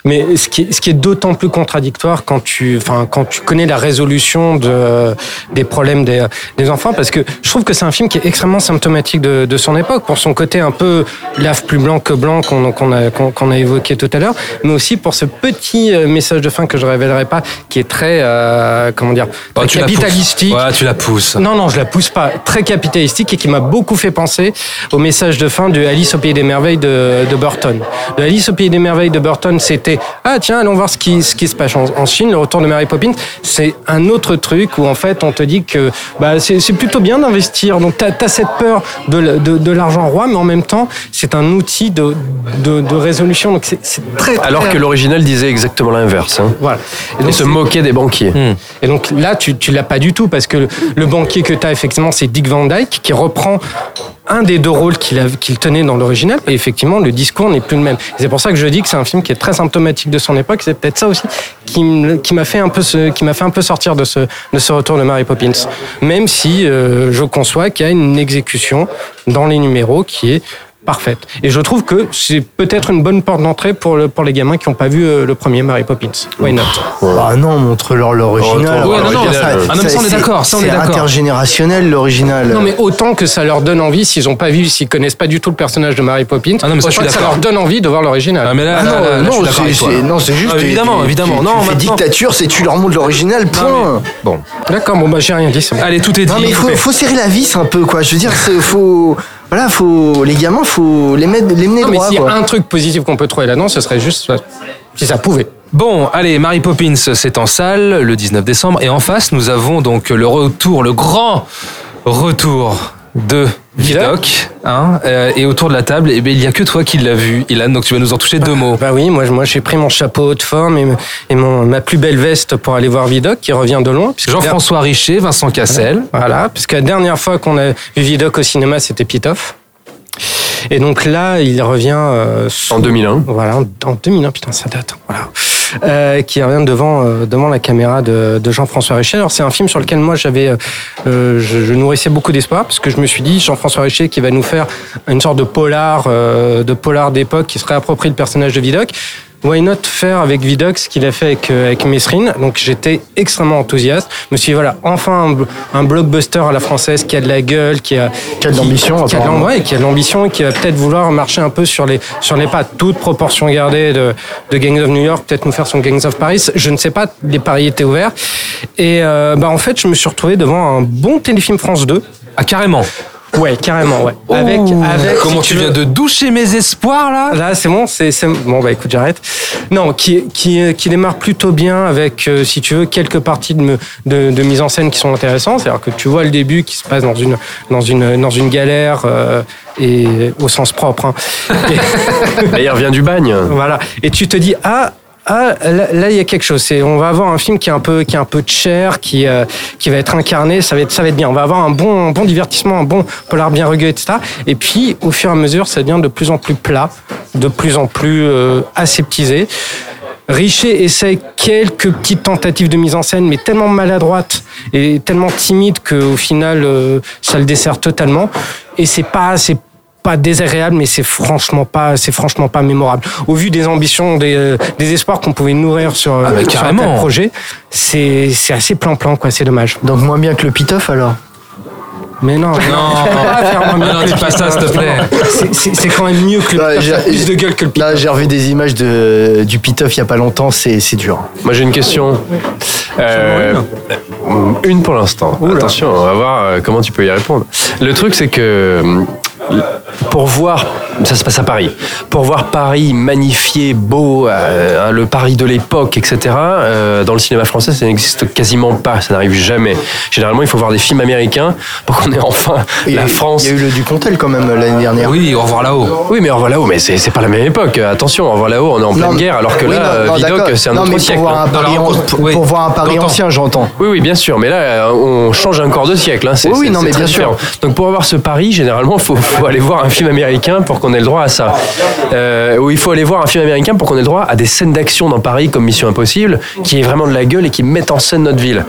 Mais ce qui est, ce qui est d'autant plus contradictoire quand tu, enfin, quand tu connais la résolution de, des problèmes des, des enfants, parce que je trouve que c'est un film qui est extrêmement symptomatique de, de son époque, pour son côté un peu lave plus blanc que blanc qu'on qu'on a, qu'on a évoqué tout à l'heure, mais aussi pour ce petit euh, message de fin que je révélerai pas, qui est très, euh, comment dire, Oh, très tu la pousses. capitalistique. Ouais, tu la pousses. Non, non, je la pousse pas. Très capitalistique et qui m'a beaucoup fait penser au message de fin de Alice au Pays des Merveilles de, de Burton. De Alice au Pays des Merveilles de Burton, c'était ah tiens, allons voir ce qui, ce qui se passe en, en Chine. Le retour de Mary Poppins, c'est un autre truc où en fait on te dit que bah, c'est plutôt bien d'investir. Donc tu as, cette peur de, de, de l'argent roi, mais en même temps c'est un outil de, de, résolution. Donc c'est très, très Alors que l'original disait exactement l'inverse. hein. voilà. Et, donc, se moquait des banquiers. et donc là, tu, tu l'as pas du tout parce que le, le banquier que tu as, effectivement, c'est Dick Van Dyke qui reprend un des deux rôles qu'il tenait dans l'original. Et effectivement, le discours n'est plus le même. C'est pour ça que je dis que c'est un film qui est très symptomatique de son époque. C'est peut-être ça aussi qui m'a fait un peu ce- qui m'a fait un peu sortir de ce de ce retour de Mary Poppins. Même si euh, je conçois qu'il y a une exécution dans les numéros qui est parfaite. Et je trouve que c'est peut-être une bonne porte d'entrée pour, le, pour les gamins qui n'ont pas vu euh, le premier Mary Poppins. Why not? Ah non, montre-leur l'original. Ouais, non, non, ah non, mais ça, on est d'accord, C'est intergénérationnel l'original. Non, mais autant que ça leur donne envie, s'ils n'ont pas vu, s'ils connaissent pas du tout le personnage de Mary Poppins, Ah non, mais ça, je autant suis que ça d'accord. leur donne envie de voir l'original. Ah, mais là, Ah non, là, là, je non, c'est- juste. Ah, évidemment, tu- évidemment. Tu, Non, tu fais maintenant- dictature, c'est tu leur montres l'original, point. Bon. D'accord, bon, bah, j'ai rien dit. Allez, tout est dit. Non, mais il faut, serrer la vis un peu, quoi. Je veux dire, c'est- faut. Voilà, faut. Les gamins, faut les, mettre, les mener Non, mais droit, s'il y a un truc positif qu'on peut trouver là-dedans, ce serait juste si ça pouvait. Bon, allez, Mary Poppins, c'est en salle le 19 décembre. Et en face, nous avons donc le retour, le grand retour de Vidocq. Hein, euh, et autour de la table, eh bien, il n'y a que toi qui l'as vu, Ilan. Donc tu vas nous en toucher deux mots. Bah oui, moi, moi j'ai pris mon chapeau de forme et, et mon, ma plus belle veste pour aller voir Vidocq qui revient de loin. Jean-François Richer, Vincent Cassel. Voilà, puisque la dernière fois qu'on a vu Vidocq au cinéma, c'était Pitoff. Et donc là, il revient euh, En 2001. Voilà, en en 2001, putain, ça date. Voilà. Euh, qui revient devant, euh, devant la caméra de, Jean-François Richer. Alors c'est un film sur lequel moi j'avais, euh, euh, je, nourrissais beaucoup d'espoir parce que je me suis dit Jean-François Richer qui va nous faire une sorte de polar, euh, de polar d'époque qui se réapproprie le personnage de Vidocq. Why not faire avec Vidocq ce qu'il a fait avec, euh, avec Mesrine? Donc j'étais extrêmement enthousiaste. Je me suis dit voilà, enfin un, bl- un blockbuster à la française qui a de la gueule, qui a, Qui a de l'ambition, qui a de apparemment. l'am- ouais, qui a de l'ambition et qui va peut-être vouloir marcher un peu sur les, sur les pas, toute proportion gardée de, de Gangs of New York, peut-être nous faire son Gangs of Paris. Je ne sais pas, les paris étaient ouverts. Et euh, bah, en fait, je me suis retrouvé devant un bon téléfilm France 2. Ah, carrément. Ouais, carrément, ouais. Avec, avec, Comment si tu veux- viens de doucher mes espoirs là? Là, c'est bon, c'est c'est- bon. Bah écoute, j'arrête. Non, qui qui qui démarre plutôt bien avec, euh, si tu veux, quelques parties de, me- de de mise en scène qui sont intéressantes. C'est-à-dire que tu vois le début qui se passe dans une dans une dans une galère euh, et au sens propre. Hein. Et- Et il revient du bagne. voilà. Et tu te dis ah. Ah, là, il y a quelque chose. C'est, on va avoir un film qui est un peu, qui est un peu de chair, qui, euh, qui va être incarné. Ça va être, ça va être bien. On va avoir un bon, un bon divertissement, un bon polar bien rugueux, etc. Et puis, au fur et à mesure, ça devient de plus en plus plat, de plus en plus euh, aseptisé. Richer essaye quelques petites tentatives de mise en scène, mais tellement maladroites et tellement timides qu'au final, euh, ça le dessert totalement. Et c'est pas, c'est pas désagréable, mais c'est franchement pas, c'est franchement pas mémorable. Au vu des ambitions, des, euh, des espoirs qu'on pouvait nourrir sur, Ah bah, sur un projet, c'est, c'est assez plan-plan, quoi. C'est dommage. Donc moins bien que le Pitoff alors? Mais non, Non, pas faire moins bien non, dis pas ça, s'il te plaît. C'est- quand même mieux que le plus de gueule que le. Là, j'ai revu des images de, du Pitoff il y a pas longtemps, c'est c'est dur. Moi j'ai une question. Euh, une pour l'instant. Attention, on va voir euh, comment tu peux y répondre. Le truc c'est que pour voir, ça se passe à Paris, pour voir Paris magnifié, beau, euh, hein, le Paris de l'époque, etc. euh, dans le cinéma français, ça n'existe quasiment pas, ça n'arrive jamais. Généralement, il faut voir des films américains pour qu'on ait enfin Et la France. Il y a eu le Ducontel quand même l'année dernière. Oui, au revoir là-haut. Oui, mais au revoir là-haut, mais c'est pas la même époque. Attention, au revoir là-haut, on est en pleine Non, guerre, alors que oui, là, non, d'accord. c'est un Non, autre siècle. Pour voir un Paris, Alors, pour- pour, oui. pour voir un Paris ancien, j'entends. Oui, oui, bien sûr, mais là, on change encore de siècle. Hein. Oui, non, mais bien sûr. différent. Donc, pour avoir ce pari, généralement, il faut, faut aller voir un film américain pour qu'on ait le droit à ça. Euh, ou il faut aller voir un film américain pour qu'on ait le droit à des scènes d'action dans Paris comme Mission Impossible, qui est vraiment de la gueule et qui mettent en scène notre ville.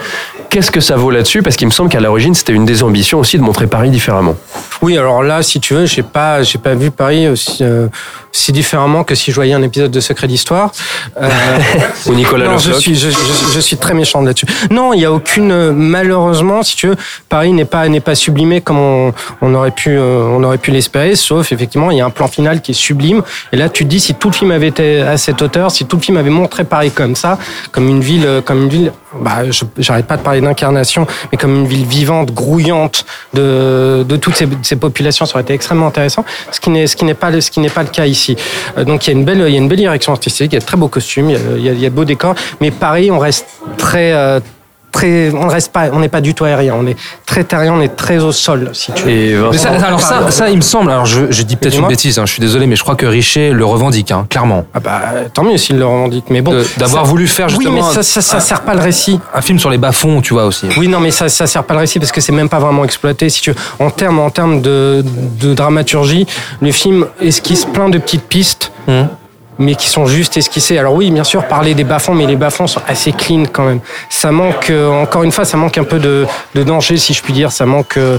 Qu'est-ce que ça vaut là-dessus? Parce qu'il me semble qu'à l'origine, c'était une des ambitions aussi de montrer Paris différemment. Oui, alors là, si tu veux, j'ai pas, j'ai pas vu Paris aussi, euh, si différemment que si je voyais un épisode de Secret d'Histoire. Euh, Ou Nicolas non, je suis, je, je- je suis très méchant là-dessus. Non, il y a aucune, euh, malheureusement, si tu veux, Paris n'est pas, n'est pas sublimé comme on, on aurait pu, euh, on aurait pu l'espérer. Sauf effectivement, il y a un plan final qui est sublime. Et là, tu te dis si tout le film avait été à cette hauteur, si tout le film avait montré Paris comme ça, comme une ville, euh, comme une ville, bah, j'arrête pas de parler d'incarnation, mais comme une ville vivante, grouillante de, de toutes ces, populations, ça aurait été extrêmement intéressant. Ce qui n'est, ce qui n'est pas, ce qui n'est pas le cas ici. Euh, donc il y a une belle, il y a une belle direction artistique, il y a de très beaux costumes, il y a, il y a de beaux décors, mais Paris, on reste très euh, Très, on ne reste pas, on n'est pas du tout aérien, on est très terrien, on est très au sol, si tu veux. Et Mais ça, alors ça, ça, il me semble, alors je, je dis peut-être une bêtise, hein, je suis désolé, mais je crois que Richer le revendique, hein, clairement. Ah bah, tant mieux s'il le revendique, mais bon. D'avoir voulu faire justement Oui, mais ça, ça, ça un- sert pas le récit. Un film sur les bas-fonds, tu vois aussi. Oui, non, mais ça, ça sert pas le récit parce que c'est même pas vraiment exploité. Si tu veux. en termes, en termes de, de dramaturgie, le film esquisse plein de petites pistes. Hum. Mais qui sont juste esquissées. Alors oui, bien sûr, parler des bas-fonds, mais les bas-fonds sont assez clean quand même. Ça manque, euh, encore une fois, ça manque un peu de, de danger, si je puis dire. Ça manque. euh,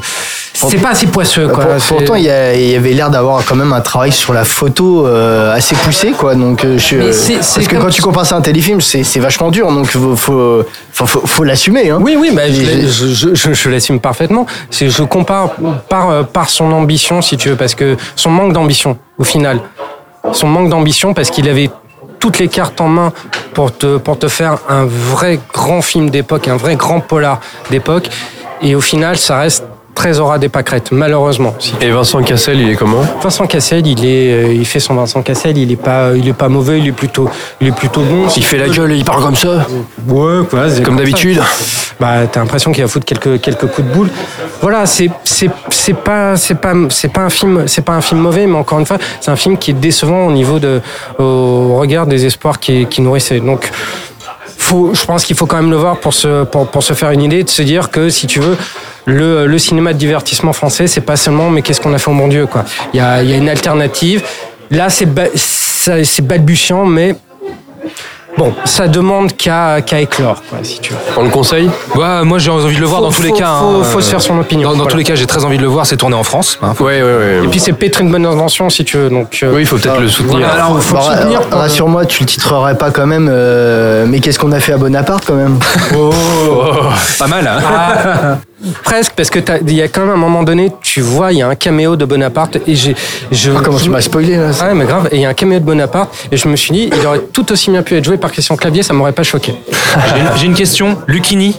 c'est pas assez poisseux, quoi. Pour- pourtant, il y, avait l'air d'avoir quand même un travail sur la photo euh, assez poussé, quoi. Donc, euh, je- Mais c'est- c'est parce que quand tu compares ça à un téléfilm, c'est c'est vachement dur. Donc, faut, faut, faut, faut- faut l'assumer. Hein. Oui, oui, bah, je, je, je, je- l'assume parfaitement. C'est, je compare par, par son ambition, si tu veux, parce que son manque d'ambition, au final. Son manque d'ambition, parce qu'il avait toutes les cartes en main pour te, pour faire un vrai grand film d'époque, un vrai grand polar d'époque. Et au final, ça reste très aura des pâquerettes, malheureusement. Et Vincent Cassel, il est comment? Vincent Cassel, il est, euh, il fait son Vincent Cassel, il est pas, il est pas mauvais, il est plutôt, il est plutôt bon. Il fait la gueule et il parle comme ça Ouais, quoi. Comme ça. d'habitude. Bah, t'as l'impression qu'il va foutre quelques quelques coups de boule. Voilà, c'est c'est c'est pas c'est pas c'est pas un film c'est pas un film mauvais, mais encore une fois, c'est un film qui est décevant au niveau de au regard des espoirs qui qui nourrissait. Donc faut, je pense qu'il faut quand même le voir pour se, pour, pour se faire une idée, de se dire que si tu veux, le, le cinéma de divertissement français, c'est pas seulement mais qu'est-ce qu'on a fait au bon Dieu, quoi. Il y a, y a une alternative. Là, c'est ba- balbutiant, mais bon, ça demande qu'à qu'à éclore, quoi, si tu veux. On le conseille Ouais, moi j'ai envie de le voir Faut- dans tous les cas. faut- hein. faut se faire son opinion, Dans, dans voilà. tous les cas, j'ai très envie de le voir. C'est tourné en France. hein. Ouais, ouais, ouais. Et puis c'est peut-être une bonne invention, si tu veux. Donc, euh, Oui, il faut peut-être le soutenir. voilà, alors, faut le soutenir. ra- Rassure-moi, tu le titrerais pas quand même. euh, mais qu'est-ce qu'on a fait à Bonaparte quand même? Oh, pas mal. Hein Ah, presque, parce que il y a quand même un moment donné, tu vois, il y a un caméo de Bonaparte et j'ai. Je, Ah, comment je- tu m'as spoilé là Ah ouais, mais grave. Et il y a un caméo de Bonaparte et je me suis dit, il aurait tout aussi bien pu être joué par Christian Clavier, ça m'aurait pas choqué. J'ai une- question. Lucchini.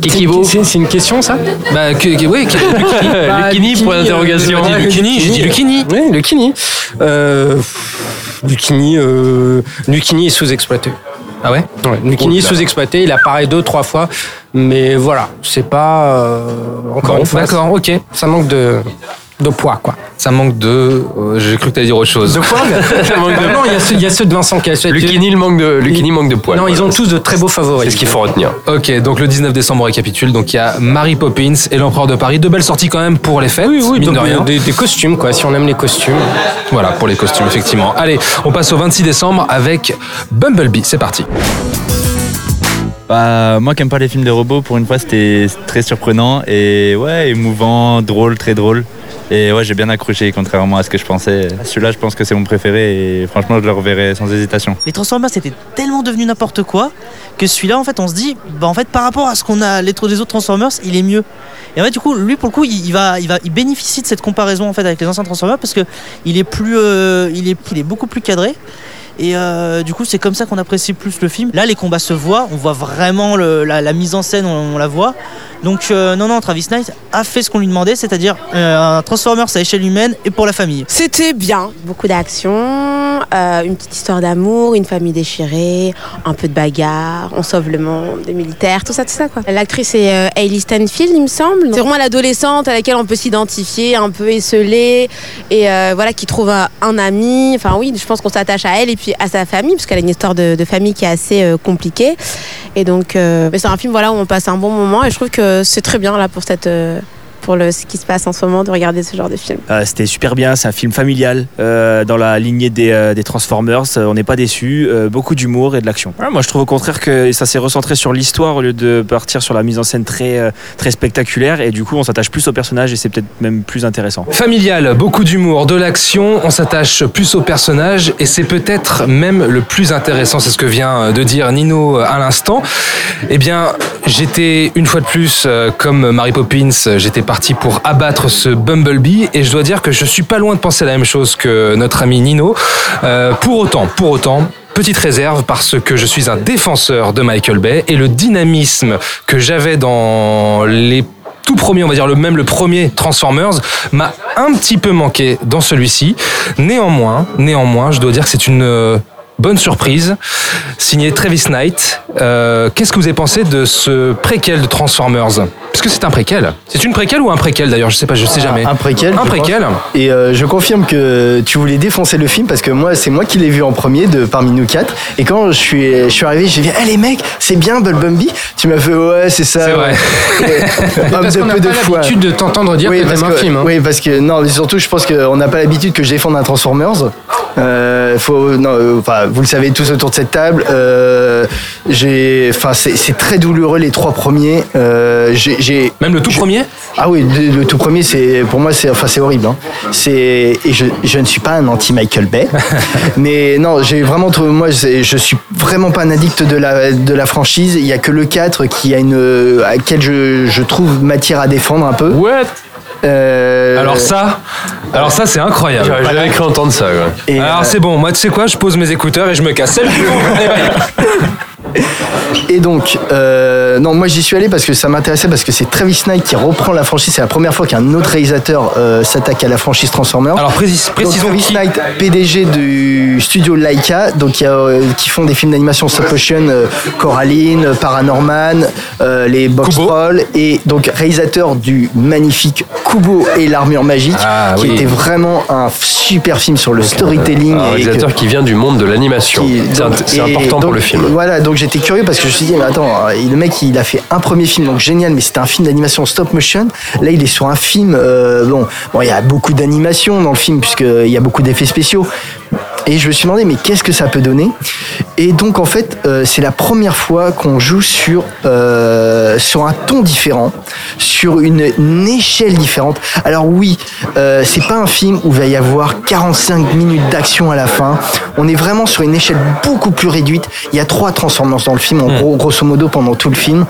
Kikibo. C'est c'est une question, ça? Bah, que, que- oui, que- Lucchini. Bah, Lucchini, point d'interrogation. euh, J'ai dit Lucchini, j'ai dit Lucchini. Oui, Lucchini. Euh, Lucchini, euh, Lucchini est sous-exploité. Ah ouais Ouais, Lucchini est sous-exploité, il apparaît deux, trois fois, mais voilà, c'est pas. euh, encore Bon, une fois, d'accord, ok. ça manque de, de poids, quoi. Ça manque de. euh, J'ai cru que t'allais dire autre chose. De poids Ça manque de- Bah Non, il y, a ceux- il y a ceux de Vincent Cassel. Lucchini, il manque de, Lucchini manque de poids. Non, ils ont tous de très beaux favoris. C'est ce qu'il faut retenir. Ok, donc le 19 décembre, on récapitule. Donc il y a Mary Poppins et l'Empereur de Paris. De belles sorties quand même pour les fêtes. Oui, oui, mine donc, de rien. Des, des costumes, quoi, si on aime les costumes. Voilà, pour les costumes, effectivement. Allez, on passe au 26 décembre avec Bumblebee. C'est parti. Bah, moi qui aime pas les films de robots, pour une fois c'était très surprenant et ouais, émouvant, drôle, très drôle. Et ouais, j'ai bien accroché, contrairement à ce que je pensais. Celui-là, je pense que c'est mon préféré et franchement, je le reverrai sans hésitation. Les Transformers, c'était tellement devenu n'importe quoi que celui-là, en fait, on se dit, bah en fait, par rapport à ce qu'on a les, les autres Transformers, il est mieux. Et en fait, du coup, lui, pour le coup, il, va, il va, il bénéficie de cette comparaison en fait avec les anciens Transformers parce que il est plus, euh, il est, il est beaucoup plus cadré. Et euh, du coup, c'est comme ça qu'on apprécie plus le film. Là, les combats se voient, on voit vraiment le- la, la mise en scène, on, on la voit. Donc, euh, non, non, Travis Knight a fait ce qu'on lui demandait, c'est-à-dire euh, un Transformers à échelle humaine et pour la famille. C'était bien. Beaucoup d'action, euh, une petite histoire d'amour, une famille déchirée, un peu de bagarre, on sauve le monde, des militaires, tout ça, tout ça quoi. L'actrice est euh, Hailey Stanfield, il me semble. C'est vraiment l'adolescente à laquelle on peut s'identifier, un peu esselée, et euh, voilà, qui trouve un, un ami. Enfin oui, je pense qu'on s'attache à elle et puis à sa famille, parce qu'elle a une histoire de, famille qui est assez euh, compliquée. Et donc, euh, c'est un film voilà, où on passe un bon moment, et je trouve que c'est très bien là pour cette... pour le, ce qui se passe en ce moment, de regarder ce genre de film. Euh, C'était super bien, c'est un film familial euh, dans la lignée des, euh, des Transformers. Euh, on n'est pas déçu, beaucoup d'humour et de l'action. Ouais, moi, je trouve au contraire que ça s'est recentré sur l'histoire au lieu de partir sur la mise en scène très, euh, très spectaculaire. Et du coup, on s'attache plus au personnage et c'est peut-être même plus intéressant. Familial, beaucoup d'humour, de l'action, on s'attache plus au personnage et c'est peut-être même le plus intéressant, c'est ce que vient de dire Nino à l'instant. Eh bien, j'étais une fois de plus, euh, comme Mary Poppins, j'étais parti pour abattre ce Bumblebee et je dois dire que je suis pas loin de penser la même chose que notre ami Nino. Euh, pour autant, pour autant, Petite réserve parce que je suis un défenseur de Michael Bay et le dynamisme que j'avais dans les tout premiers, on va dire le même le premier Transformers, m'a un petit peu manqué dans celui-ci. Néanmoins, néanmoins, je dois dire que c'est une euh, bonne surprise. Signé Travis Knight. Euh, Qu'est-ce que vous avez pensé de ce préquel de Transformers Parce que c'est un préquel. C'est une préquel ou un préquel d'ailleurs Je sais pas, je sais jamais. Un préquel. Un préquel. pense. Et euh, je confirme que tu voulais défoncer le film parce que moi, c'est moi qui l'ai vu en premier de parmi nous quatre. Et quand je suis, je suis arrivé, j'ai dit, hey, les mecs, c'est bien Bumblebee. Tu m'as fait, ouais, c'est ça. C'est vrai. Ouais. Parce qu'on n'a peu de pas l'habitude de t'entendre dire que parce t'aimes un film, hein. Oui, parce que non, mais surtout, je pense qu'on n'a pas l'habitude que je défende un Transformers. Euh, faut, non, euh, enfin, vous le savez tous autour de cette table. J'ai, enfin, c'est c'est très douloureux les trois premiers. Euh, j'ai, j'ai- Même le tout premier Ah oui, le, le tout premier, c'est pour moi, c'est enfin, c'est horrible. hein. C'est et je, je ne suis pas un anti Michael Bay, mais non, j'ai vraiment trouvé, moi, c'est- je suis vraiment pas un addict de la de la franchise. Il y a que le 4 qui a une à laquelle je, je trouve matière à défendre un peu. Ouais. Euh, Alors ça, alors ça c'est incroyable. Jamais cru entendre ça. alors c'est bon, moi tu sais quoi, je pose mes écouteurs et je me casse. Salut Et donc, euh, non, moi j'y suis allé parce que ça m'intéressait, parce que c'est Travis Knight qui reprend la franchise. C'est la première fois qu'un autre réalisateur euh, s'attaque à la franchise Transformers. Alors précis, Donc, précisons Travis qui- Knight, PDG du studio Laika, donc euh, qui font des films d'animation stop motion, Coraline, Paranorman, les box trolls, et donc réalisateur du magnifique Kubo et l'armure magique, Ah, qui oui. était vraiment un super film sur le storytelling. Un et réalisateur que- qui vient du monde de l'animation. C'est donc- important pour le film. Voilà, donc j'étais curieux parce que je me suis dit, mais attends, euh, le mec il a fait un premier film, donc génial, mais c'était un film d'animation stop motion. Là, il est sur un film, euh, bon, bon, il y a beaucoup d'animation dans le film puisqu'il y a beaucoup d'effets spéciaux. Et je me suis demandé, mais qu'est-ce que ça peut donner? Et donc, en fait, euh, c'est la première fois qu'on joue sur, euh, sur un ton différent, sur une, une échelle différente. Alors oui, euh, c'est pas un film où il va y avoir 45 minutes d'action à la fin. On est vraiment sur une échelle beaucoup plus réduite. Il y a trois Transformers dans le film, en gros, grosso modo, pendant tout le film.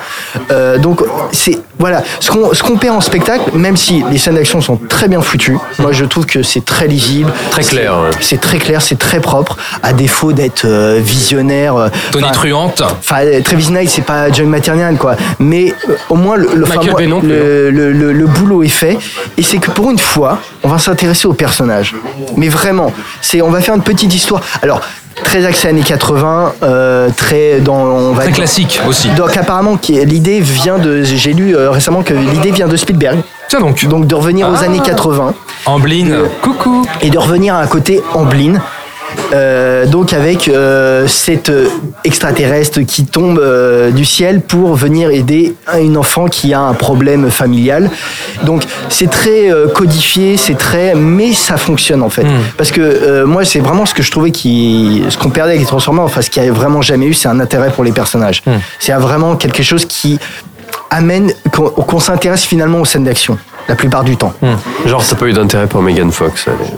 Euh, donc, c'est voilà, ce qu'on ce qu'on perd en spectacle, même si les scènes d'action sont très bien foutues, moi je trouve que c'est très lisible. Très clair, C'est- ouais. Très clair, c'est très propre, à défaut d'être euh, visionnaire. euh, Tony Truante. Enfin, Travis Knight, c'est pas John Maternian, quoi. Mais au moins, le, le, moi, boulot est fait. Et c'est que pour une fois, on va s'intéresser au personnage. Mais vraiment, c'est, on va faire une petite histoire. Alors, très axé années 80, euh, très dans. On va Très dire- classique aussi. Donc apparemment, l'idée vient de. J'ai lu euh, récemment que l'idée vient de Spielberg. Tiens donc. Donc de revenir aux Ah. années 80 Amblin, coucou. et de revenir à un côté Amblin. Euh, donc avec euh, cette euh, extraterrestre qui tombe euh, du ciel pour venir aider un- une enfant qui a un problème familial. Donc c'est très codifié, c'est très, mais ça fonctionne en fait. Parce que moi c'est vraiment ce que je trouvais qui, ce qu'on perdait avec les Transformers, enfin ce qu'il n'y a vraiment jamais eu, c'est un intérêt pour les personnages. C'est vraiment quelque chose qui amène qu'on qu'on s'intéresse finalement aux scènes d'action. La plupart du temps. Genre, t'as pas eu d'intérêt pour Megan Fox. allez.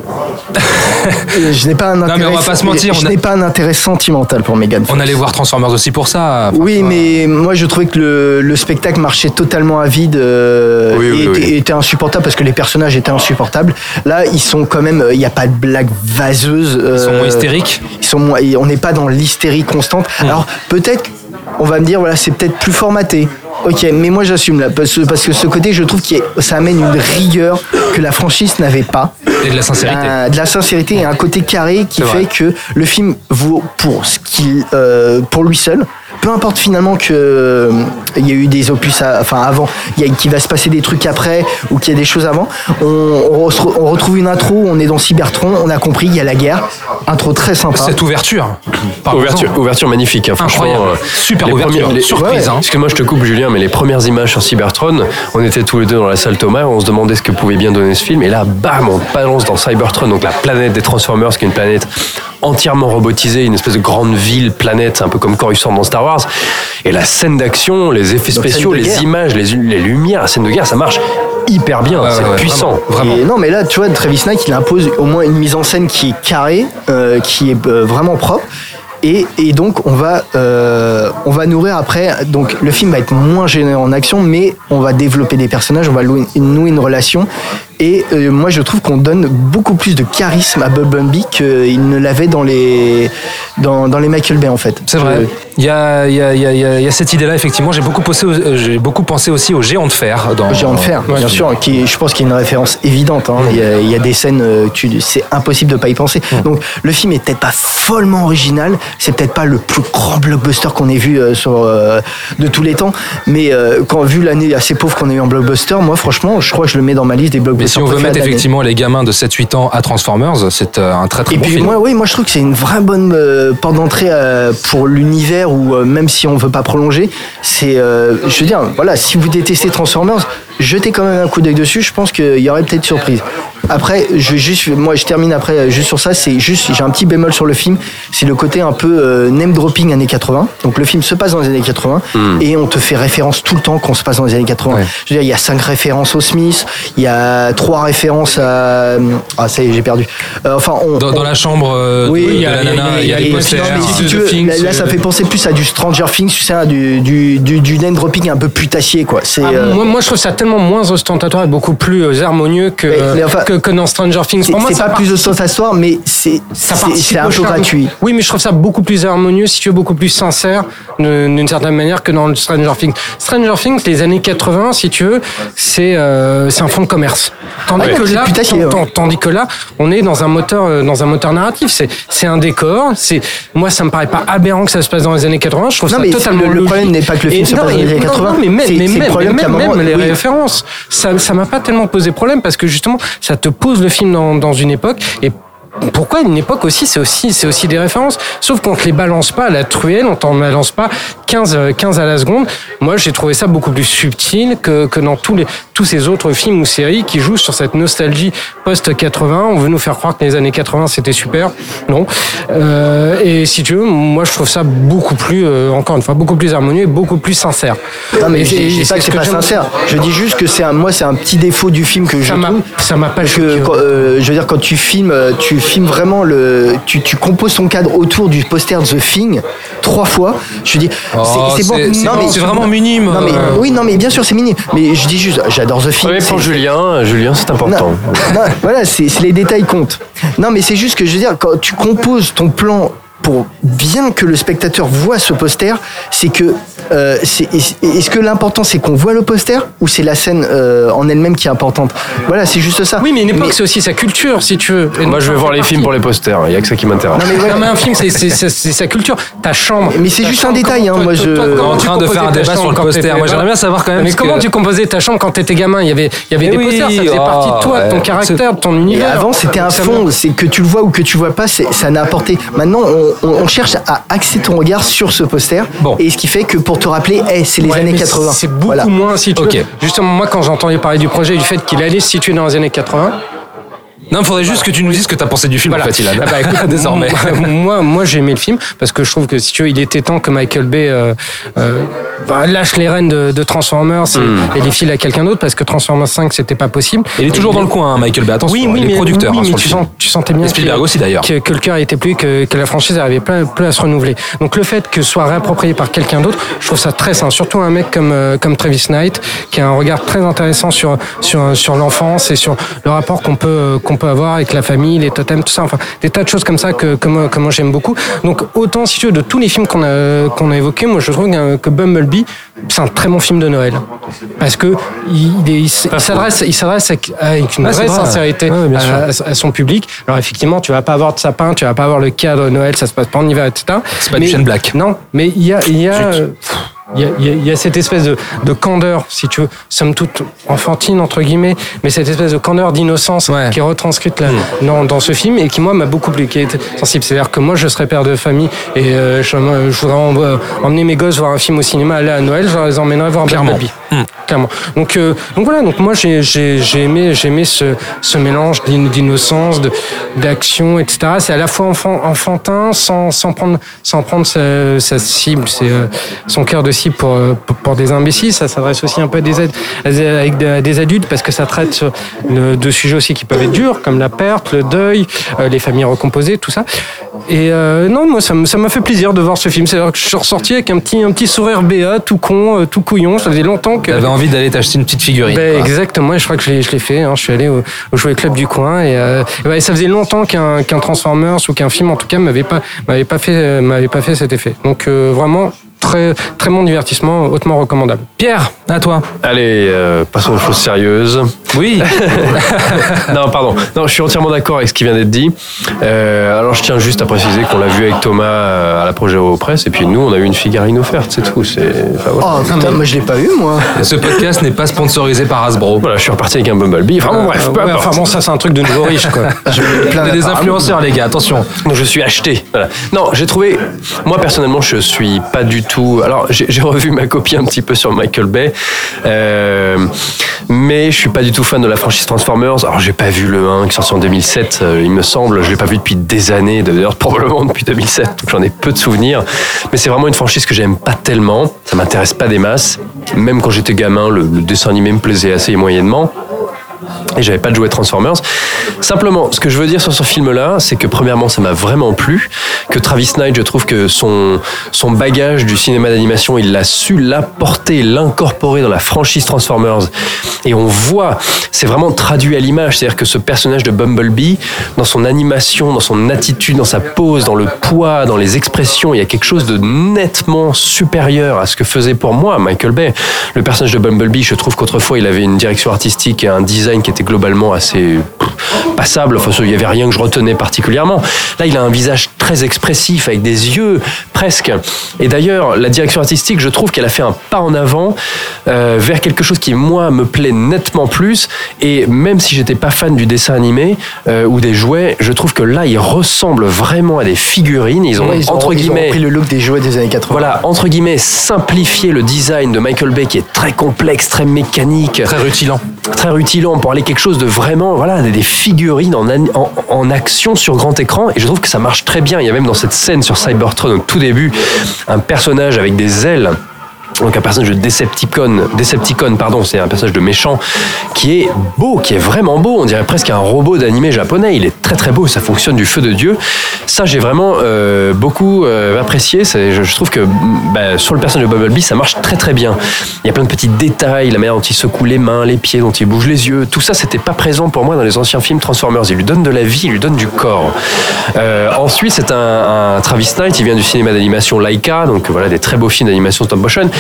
Je n'ai pas un mais intérêt. on va pas se mentir, Je a- n'ai pas un intérêt sentimental pour Megan. On allait voir Transformers aussi pour ça. Oui, mais moi je trouvais que le, le spectacle marchait totalement à vide euh, Oui, oui, et oui. était, était insupportable parce que les personnages étaient insupportables. Là, ils sont quand même, il n'y a pas de blague vaseuse. Ils sont moins hystériques Hmm. Ils sont moins, on n'est pas dans l'hystérie constante. Alors peut-être, on va me dire, voilà, c'est peut-être plus formaté. Ok, mais moi j'assume là, parce, parce que ce côté, je trouve que ça amène une rigueur que la franchise n'avait pas. Et de la sincérité. Euh, de la sincérité et un côté carré qui fait vrai. que le film vaut pour ce qu'il, euh, pour lui seul. Peu importe finalement que euh, il y a eu des opus, à- enfin avant, qu'il va se passer des trucs après ou qu'il y a des choses avant. On, on retrouve- on retrouve une intro, on est dans Cybertron, on a compris, il y a la guerre. Intro très sympa. Cette ouverture. Ouverture, ouverture magnifique, hein, franchement. Incroyable. euh, Super ouverture. premières- les- Surprise, hein. Parce que moi, je te coupe, Julien, mais les premières images sur Cybertron, on était tous les deux dans la salle Thomas, on se demandait ce que pouvait bien donner ce film, et là, bam, on balance dans Cybertron, donc la planète des Transformers, qui est une planète entièrement robotisée, une espèce de grande ville, planète, un peu comme Coruscant dans Star Wars. Et la scène d'action, les effets Donc, spéciaux, les guerre. images, les, les lumières, la scène de guerre, ça marche hyper bien, Ouais, c'est ouais, puissant. Et non, mais là, tu vois, Travis Knight, il impose au moins une mise en scène qui est carrée, euh, qui est euh, vraiment propre. Et, et donc, on va, euh, on va nourrir après. Donc, le film va être moins généreux en action, mais on va développer des personnages, on va nouer une relation. Et euh, moi, je trouve qu'on donne beaucoup plus de charisme à Bumblebee qu'il ne l'avait dans les, dans, dans les Michael Bay, en fait. C'est vrai. Il y a, il y, a, il y, a, il y a- il y a cette idée-là, effectivement. J'ai beaucoup, pensé euh, j'ai beaucoup pensé aussi au géant de fer. Dans, Géant de fer, bien sûr, qui, est- je pense qu'il y a une référence évidente. hein. Il, y a, il y a des scènes, euh, tu- c'est impossible de pas y penser. Donc le film est peut-être pas follement original, c'est peut-être pas le plus grand blockbuster qu'on ait vu euh, sur, euh, de tous les temps, mais euh, quand vu l'année assez pauvre qu'on a eu en blockbuster, moi franchement, je crois que je le mets dans ma liste des Mais blockbusters. si on veut mettre effectivement les gamins de 7-8 ans à Transformers, c'est euh, un très très Et bon puis film. moi, oui, moi je trouve que c'est une vraie bonne euh, porte d'entrée euh, pour l'univers où euh, même si on veut pas prolonger, c'est, je veux dire, voilà, si vous détestez Transformers, jetez quand même un coup d'œil dessus. Je pense qu'il y aurait peut-être surprise. Après, je juste, moi je termine après euh, juste sur ça. C'est juste, j'ai un petit bémol sur le film, c'est le côté un peu euh, name dropping années 80. Donc le film se passe dans les années 80 et on te fait référence tout le temps qu'on se passe dans les années 80. Je veux dire, il y a cinq références au Smith, il y a trois références à, ah ça y est, j'ai perdu. Euh, enfin, on, Dans, dans la chambre euh, oui, il y a, la nana, il y a les et- posters. là, là, ça euh, fait penser plus à du Stranger Things, tu sais, à du, du, du, du name dropping un peu putassier, quoi. C'est, Ah, euh, moi, moi, je trouve ça tellement moins ostentatoire et beaucoup plus euh, harmonieux que, Mais- mais enfin, que, que dans Stranger Things. c'est Pour moi, c'est pas part- plus ostentatoire, mais c'est, un peu gratuit. Oui, mais je trouve ça beaucoup plus harmonieux, si tu veux, beaucoup plus sincère d'une certaine manière que dans le Stranger Things. Stranger Things, les années 80, si tu veux, c'est euh, un fonds de commerce. Tandis, Ouais, que là, ouais. tandis que là, on est dans un moteur, euh, dans un moteur narratif. C'est un décor. C'est moi, ça me paraît pas aberrant que ça se passe dans les années 80. Je trouve Non, ça mais totalement le- le problème n'est pas que le film se passe dans les années non, 80. non, mais même, mais même, les oui. Ça ça m'a pas tellement posé problème parce que justement, ça te pose le film dans, dans une époque. Et pourquoi une époque aussi c'est aussi c'est aussi des références. Sauf qu'on te les balance pas à la truelle on t'en balance pas 15 euh, 15 à la seconde moi j'ai trouvé ça beaucoup plus subtil que, que dans tous les tous ces autres films ou séries qui jouent sur cette nostalgie post 80 on veut nous faire croire que les années 80 c'était super non Euh, et si tu veux moi je trouve ça beaucoup plus euh, encore une fois beaucoup plus harmonieux et beaucoup plus sincère Non, mais je dis pas que ce c'est pas sincère. Je dis juste que c'est un, moi, c'est un petit défaut du film que je Ça m'a- trouve. ça m'a pas que, quand, euh, je veux dire, quand tu filmes, euh, tu filmes vraiment le, tu, tu composes ton cadre autour du poster The Thing trois fois. Je dis, Oh, c'est bon. vraiment minime. Non, mais, Euh. oui, non, mais bien sûr, c'est minime. Mais je dis juste, j'adore The Thing. Ouais, pour Julien, Julien, c'est important. non, voilà, c'est les détails comptent. Non, mais c'est juste que je veux dire, quand tu composes ton plan pour bien que le spectateur voit ce poster, c'est que euh, est- est-ce que l'important c'est qu'on voit le poster ou c'est la scène euh, en elle-même qui est importante? Voilà, c'est juste ça. oui mais une époque c'est aussi sa culture si tu veux Et Moi, je vais voir les films pour les posters, il y a que ça qui m'intéresse. Non, mais ouais. Non, mais un film, c'est- sa culture. Ta chambre. Mais c'est juste un détail, hein, moi, je- toi- en train de faire un débat sur le poster. Moi, j'aimerais bien savoir quand même Mais comment tu composais ta chambre quand t'étais gamin? Il y avait, il y avait Eh des posters, ça faisait partie de toi, de ton caractère, de ton univers. avant, c'était un fond, c'est que tu le vois ou que tu vois pas, ça n'a apporté. Maintenant, on cherche à axer ton regard sur ce poster, et ce qui fait que pour te rappeler, hey, c'est les Ouais, années mais 80. C'est beaucoup Voilà. moins si tu Ok. veux. Justement, moi, quand j'entendais parler du projet et du fait qu'il allait se situer dans les années 80, Non, il faudrait juste que tu nous dises ce que tu as pensé du film, Voilà. en fait, Ilan. Ah bah, écoute, Désormais. moi, moi j'ai aimé le film parce que je trouve que si tu veux, il était temps que Michael Bay euh, euh, bah, lâche les rênes de, de Transformers et, Hmm. et les file à quelqu'un d'autre parce que Transformers 5 c'était pas possible. Il est toujours Et dans le coin, hein, Michael Bay. Attention, oui, oui, les mais, producteurs. oui, hein, mais tu, sens, tu sentais bien Et Spielberg aussi, d'ailleurs. Que, que le cœur était plus, que, que la franchise arrivait plus, plus à se renouveler. Donc le fait que ce soit réapproprié par quelqu'un d'autre, je trouve ça très sain. Surtout un mec comme, euh, comme Travis Knight, qui a un regard très intéressant sur, sur, sur l'enfance et sur le rapport qu'on peut, qu'on peut avoir avec la famille, les totems, tout ça. Enfin, des tas de choses comme ça que, que moi, que moi j'aime beaucoup. Donc autant, si tu veux, de tous les films qu'on a, qu'on a évoqués, moi je trouve que, Bumblebee, c'est un très bon film de Noël. Parce que il, il s'adresse, il s'adresse avec, une Ah, vraie vrai. sincérité Ouais, à, à son public. Alors effectivement, tu vas pas avoir de sapin, tu vas pas avoir le cadre Noël, ça se passe pas en hiver, etc. C'est pas Mais- du Shane Black. Non, mais il y a, il y a, Zut. Euh, il y y y a cette espèce de, de candeur, si tu veux, somme toute enfantine entre guillemets, mais cette espèce de candeur d'innocence qui est retranscrite là, dans, dans ce film et qui moi m'a beaucoup plu, qui est sensible. C'est-à-dire que moi je serais père de famille et euh, je, je voudrais en- euh, emmener mes gosses voir un film au cinéma, aller à Noël, je les emmènerais voir Clairement. Bumblebee. Clairement. Donc, euh, donc voilà, donc moi j'ai j'ai- j'ai aimé, j'ai aimé ce, ce mélange d'in- d'innocence, d'action, etc. C'est à la fois enfant, enfantin sans, sans prendre, sans prendre sa, sa cible, c'est euh, son cœur de pour, pour, pour des imbéciles. Ça s'adresse aussi un peu à des, avec des, adultes parce que ça traite de sujets aussi qui peuvent être durs, comme la perte, le deuil, euh, les familles recomposées, tout ça. Et euh, non, moi ça m'a fait plaisir de voir ce film. C'est-à-dire que je suis ressorti avec un petit, un petit sourire béat, tout con, euh, tout couillon. Ça faisait longtemps que. T'avais envie d'aller t'acheter une petite figurine. Ben, exactement, et je crois que je l'ai, fait. hein. Je suis allé au, au jouet club du coin et, euh, ça faisait longtemps qu'un, qu'un Transformers ou qu'un film, en tout cas, m'avait pas, m'avait pas fait, m'avait pas fait cet effet. Donc euh, vraiment très, très bon divertissement, hautement recommandable. Pierre, à toi. Allez, euh, passons aux choses sérieuses. Oui. non, pardon. Non, je suis entièrement d'accord avec ce qui vient d'être dit. Euh, alors, je tiens juste à préciser qu'on l'a vu avec Thomas euh, à la projet presse, et puis nous, on a eu une figurine offerte, c'est tout. C'est. enfin, voilà. Oh putain, moi je l'ai pas eu moi. Ce podcast n'est pas sponsorisé par Hasbro. Voilà, je suis reparti avec un Bumblebee. Enfin, bon, bref, peu Ouais, importe. enfin bon, ça c'est un truc de nouveau riche, quoi. On est des influenceurs, les gars, attention. Donc je suis acheté. Voilà. Non, j'ai trouvé. Moi personnellement, je suis pas du Alors j'ai j'ai revu ma copie un petit peu sur Michael Bay, euh, mais je suis pas du tout fan de la franchise Transformers. Alors j'ai pas vu le 1 qui est sorti en 2007, euh, il me semble. Je l'ai pas vu depuis des années, d'ailleurs probablement depuis 2007. Donc j'en ai peu de souvenirs. Mais c'est vraiment une franchise que j'aime pas tellement. Ça m'intéresse pas des masses. Même quand j'étais gamin, le, le dessin animé me plaisait assez moyennement et j'avais pas de jouet Transformers. Simplement, ce que je veux dire sur ce film-là, c'est que premièrement, ça m'a vraiment plu, que Travis Knight, je trouve que son, son bagage du cinéma d'animation, il l'a su l'apporter, l'incorporer dans la franchise Transformers. Et on voit, c'est vraiment traduit à l'image, c'est-à-dire que ce personnage de Bumblebee, dans son animation, dans son attitude, dans sa pose, dans le poids, dans les expressions, il y a quelque chose de nettement supérieur à ce que faisait pour moi Michael Bay. Le personnage de Bumblebee, je trouve qu'autrefois, il avait une direction artistique et un design qui était globalement assez passable. Enfin, il n'y avait rien que je retenais particulièrement. Là, il a un visage très expressif, avec des yeux presque. Et d'ailleurs, la direction artistique, je trouve qu'elle a fait un pas en avant euh, vers quelque chose qui, moi, me plaît nettement plus. Et même si j'étais pas fan du dessin animé euh, ou des jouets, je trouve que là, ils ressemblent vraiment à des figurines. Ils ont, Ouais, ils ont- entre ils ont guillemets, repris le look des jouets des années 80. voilà, entre guillemets, simplifier le design de Michael Bay qui est très complexe, très mécanique. Très rutilant. Très rutilant pour aller quelque chose de vraiment, voilà, des figurines en, en action sur grand écran. Et je trouve que ça marche très bien. Il y a même dans cette scène sur Cybertron au tout début, un personnage avec des ailes. Donc un personnage de Decepticon, Decepticon pardon, c'est un personnage de méchant qui est beau, qui est vraiment beau. On dirait presque un robot d'animé japonais. Il est très très beau, ça fonctionne du feu de dieu. Ça j'ai vraiment euh, beaucoup euh, apprécié. Je trouve que bah, sur le personnage de Bumblebee, ça marche très très bien. Il y a plein de petits détails, la manière dont il secoue les mains, les pieds, dont il bouge les yeux. Tout ça, c'était pas présent pour moi dans les anciens films Transformers. Il lui donne de la vie, il lui donne du corps. Euh, ensuite, c'est un, un Travis Knight. Il vient du cinéma d'animation Laika, donc voilà des très beaux films d'animation stop motion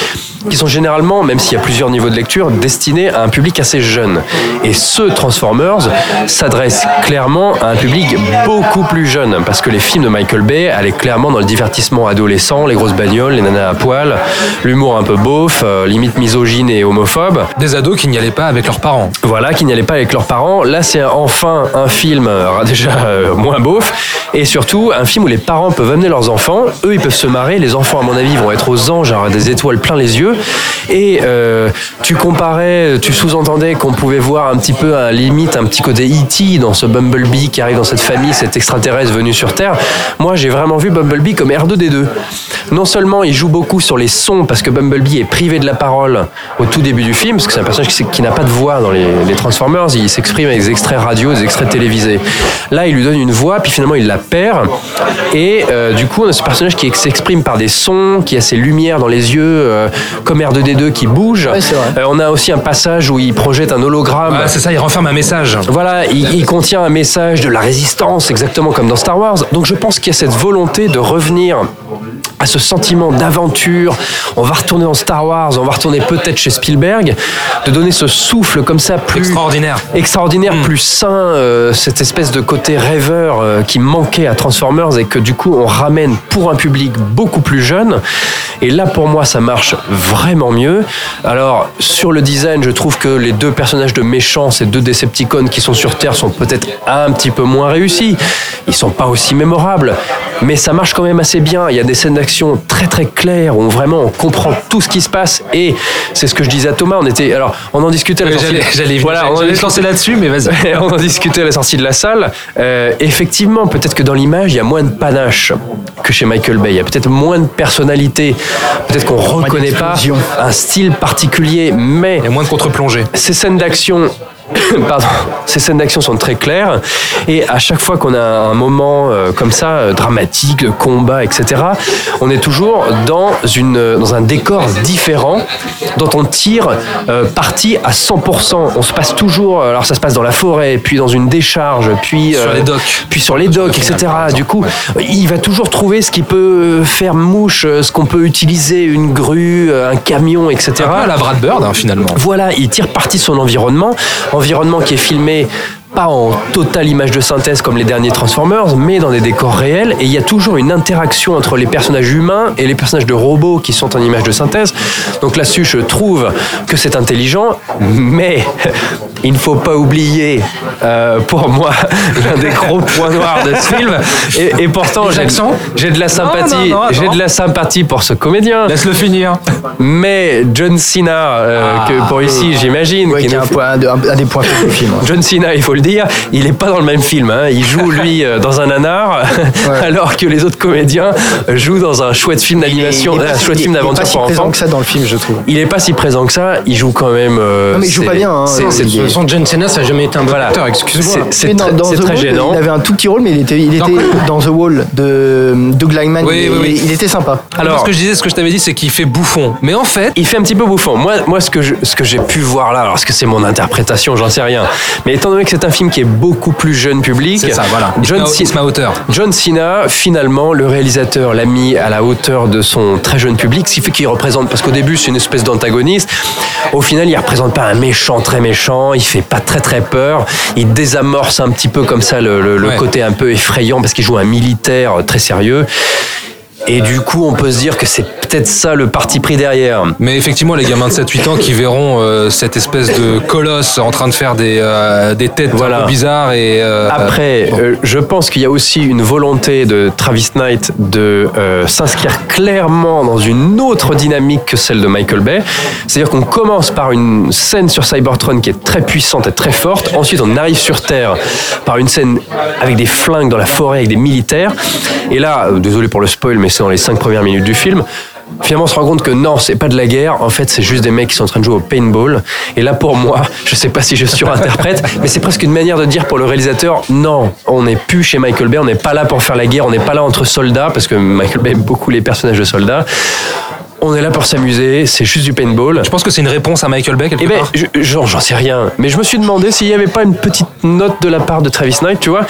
qui sont généralement, même s'il y a plusieurs niveaux de lecture, destinés à un public assez jeune. Et ce Transformers s'adresse clairement à un public beaucoup plus jeune, parce que les films de Michael Bay allaient clairement dans le divertissement adolescent, les grosses bagnoles, les nanas à poil, l'humour un peu beauf, euh, limite misogyne et homophobe. Des ados qui n'y allaient pas avec leurs parents. Voilà, qui n'y allaient pas avec leurs parents. Là, c'est enfin un film euh, déjà euh, moins beauf, et surtout un film où les parents peuvent amener leurs enfants. Eux, ils peuvent se marrer. Les enfants, à mon avis, vont être aux anges, avoir des étoiles plein les yeux. Et euh, tu comparais, tu sous-entendais qu'on pouvait voir un petit peu à la limite un petit côté E.T. dans ce Bumblebee qui arrive dans cette famille, cet extraterrestre venu sur Terre. Moi, j'ai vraiment vu Bumblebee comme R2D2. Non seulement il joue beaucoup sur les sons parce que Bumblebee est privé de la parole au tout début du film, parce que c'est un personnage qui, n'a pas de voix dans les, les Transformers, il s'exprime avec des extraits radio, des extraits télévisés. Là, il lui donne une voix, puis finalement il la perd. Et euh, du coup, on a ce personnage qui s'exprime par des sons, qui a ses lumières dans les yeux, euh, comme R2D2 qui bouge. Euh, on a aussi un passage où il projette un hologramme. Ouais, c'est ça, il renferme un message. Voilà, il, il contient un message de la résistance, exactement comme dans Star Wars. Donc je pense qu'il y a cette volonté de revenir à ce sentiment d'aventure. On va retourner dans Star Wars, on va retourner peut-être chez Spielberg, de donner ce souffle comme ça plus extraordinaire, extraordinaire, plus sain, euh, cette espèce de côté rêveur euh, qui manquait à Transformers et que du coup on ramène pour un public beaucoup plus jeune. Et là pour moi ça marche vraiment mieux. Alors sur le design, je trouve que les deux personnages de méchants, ces deux Decepticons qui sont sur Terre, sont peut-être un petit peu moins réussis. Ils sont pas aussi mémorables, mais ça marche quand même assez bien. Il y a des scènes d'action très très claires où vraiment on comprend tout ce qui se passe et c'est ce que je disais à Thomas. On était alors on en discutait. À la Oui, sortie- j'allais- voilà, on te lancer là-dessus, mais vas-y. on en discutait à la sortie de la salle. Euh, effectivement, peut-être que dans l'image, il y a moins de panache que chez Michael Bay. Il y a peut-être moins de personnalité. Peut-être qu'on reconnaît pas un style particulier, mais. Il y a moins de contre-plongée. Ces scènes d'action. Pardon, ces scènes d'action sont très claires et à chaque fois qu'on a un moment euh, comme ça euh, dramatique, de combat, etc., on est toujours dans une dans un décor différent dont on tire euh, parti à 100%. On se passe toujours, alors ça se passe dans la forêt, puis dans une décharge, puis Sur euh, les docks. puis sur les docks, etc. Du coup, il va toujours trouver ce qui peut faire mouche, euh, ce qu'on peut utiliser, une grue, euh, un camion, etc. Un peu à la Brad Bird, hein, finalement. Voilà, il tire parti son environnement, environnement qui est filmé pas en totale image de synthèse comme les derniers Transformers, mais dans des décors réels. Et il y a toujours une interaction entre les personnages humains et les personnages de robots qui sont en image de synthèse. Donc là-dessus, je trouve que c'est intelligent, mais il ne faut pas oublier, euh, pour moi, l'un des gros points noirs de ce film. Et, et pourtant, j'ai de la sympathie. J'ai de la sympathie pour ce comédien. Laisse-le finir. Mais John Cena, euh, que pour ici, j'imagine, Ouais, qui est un, fait- point- un, un des points du film. ouais. John Cena, il faut le dire, il n'est pas dans le même film. hein. Il joue, lui, euh, dans un nanar, alors que les autres comédiens jouent dans un chouette film d'animation, un chouette film il est pas d'aventure si présent que ça dans le film, je trouve. Il est pas si présent que ça, il joue quand même. euh, Non, mais il joue pas bien, hein. façon, John Cena, ça n'a jamais été un bon Voilà. acteur, excuse-moi. C'est- très, dans c'est The très Wall, gênant. Il avait un tout petit rôle, mais il était, il était dans The Wall de Doug Lineman. Oui, il, oui, oui. il était sympa. Alors, ce que je disais, ce que je t'avais dit, c'est qu'il fait bouffon. Mais en fait, Il fait un petit peu bouffon. Moi, moi ce que ce j'ai pu voir là, alors est-ce que c'est mon interprétation, j'en sais rien. Mais étant donné que c'est un film qui est beaucoup plus jeune public, c'est ça, voilà. John, à hauteur. John Cena, finalement, le réalisateur l'a mis à la hauteur de son très jeune public, ce qui fait qu'il représente, parce qu'au début c'est une espèce d'antagoniste, au final il représente pas un méchant très méchant, il fait pas très très peur, il désamorce un petit peu comme ça le, le- le Ouais. côté un peu effrayant parce qu'il joue un militaire très sérieux. Et du coup, on peut se dire que c'est peut-être ça le parti pris derrière. Mais effectivement, les gamins de 7-8 ans qui verront euh, cette espèce de colosse en train de faire des, euh, des têtes un peu bizarres et. euh, Après, je pense qu'il y a aussi une volonté de Travis Knight de s'inscrire clairement dans une autre dynamique que celle de Michael Bay. C'est-à-dire qu'on commence par une scène sur Cybertron qui est très puissante et très forte. Ensuite, on arrive sur Terre par une scène avec des flingues dans la forêt, avec des militaires. Et là, désolé pour le spoil, mais c'est dans les cinq premières minutes du film. Finalement, on se rend compte que non, c'est pas de la guerre. En fait, c'est juste des mecs qui sont en train de jouer au paintball. Et là, pour moi, je sais pas si je surinterprète, mais c'est presque une manière de dire pour le réalisateur non, on n'est plus chez Michael Bay, on n'est pas là pour faire la guerre, on n'est pas là entre soldats, parce que Michael Bay aime beaucoup les personnages de soldats. On est là pour s'amuser, c'est juste du paintball. Je pense que c'est une réponse à Michael Bay quelque Eh ben, part. je- genre, j'en sais rien. Mais je me suis demandé s'il n'y avait pas une petite note de la part de Travis Knight, tu vois.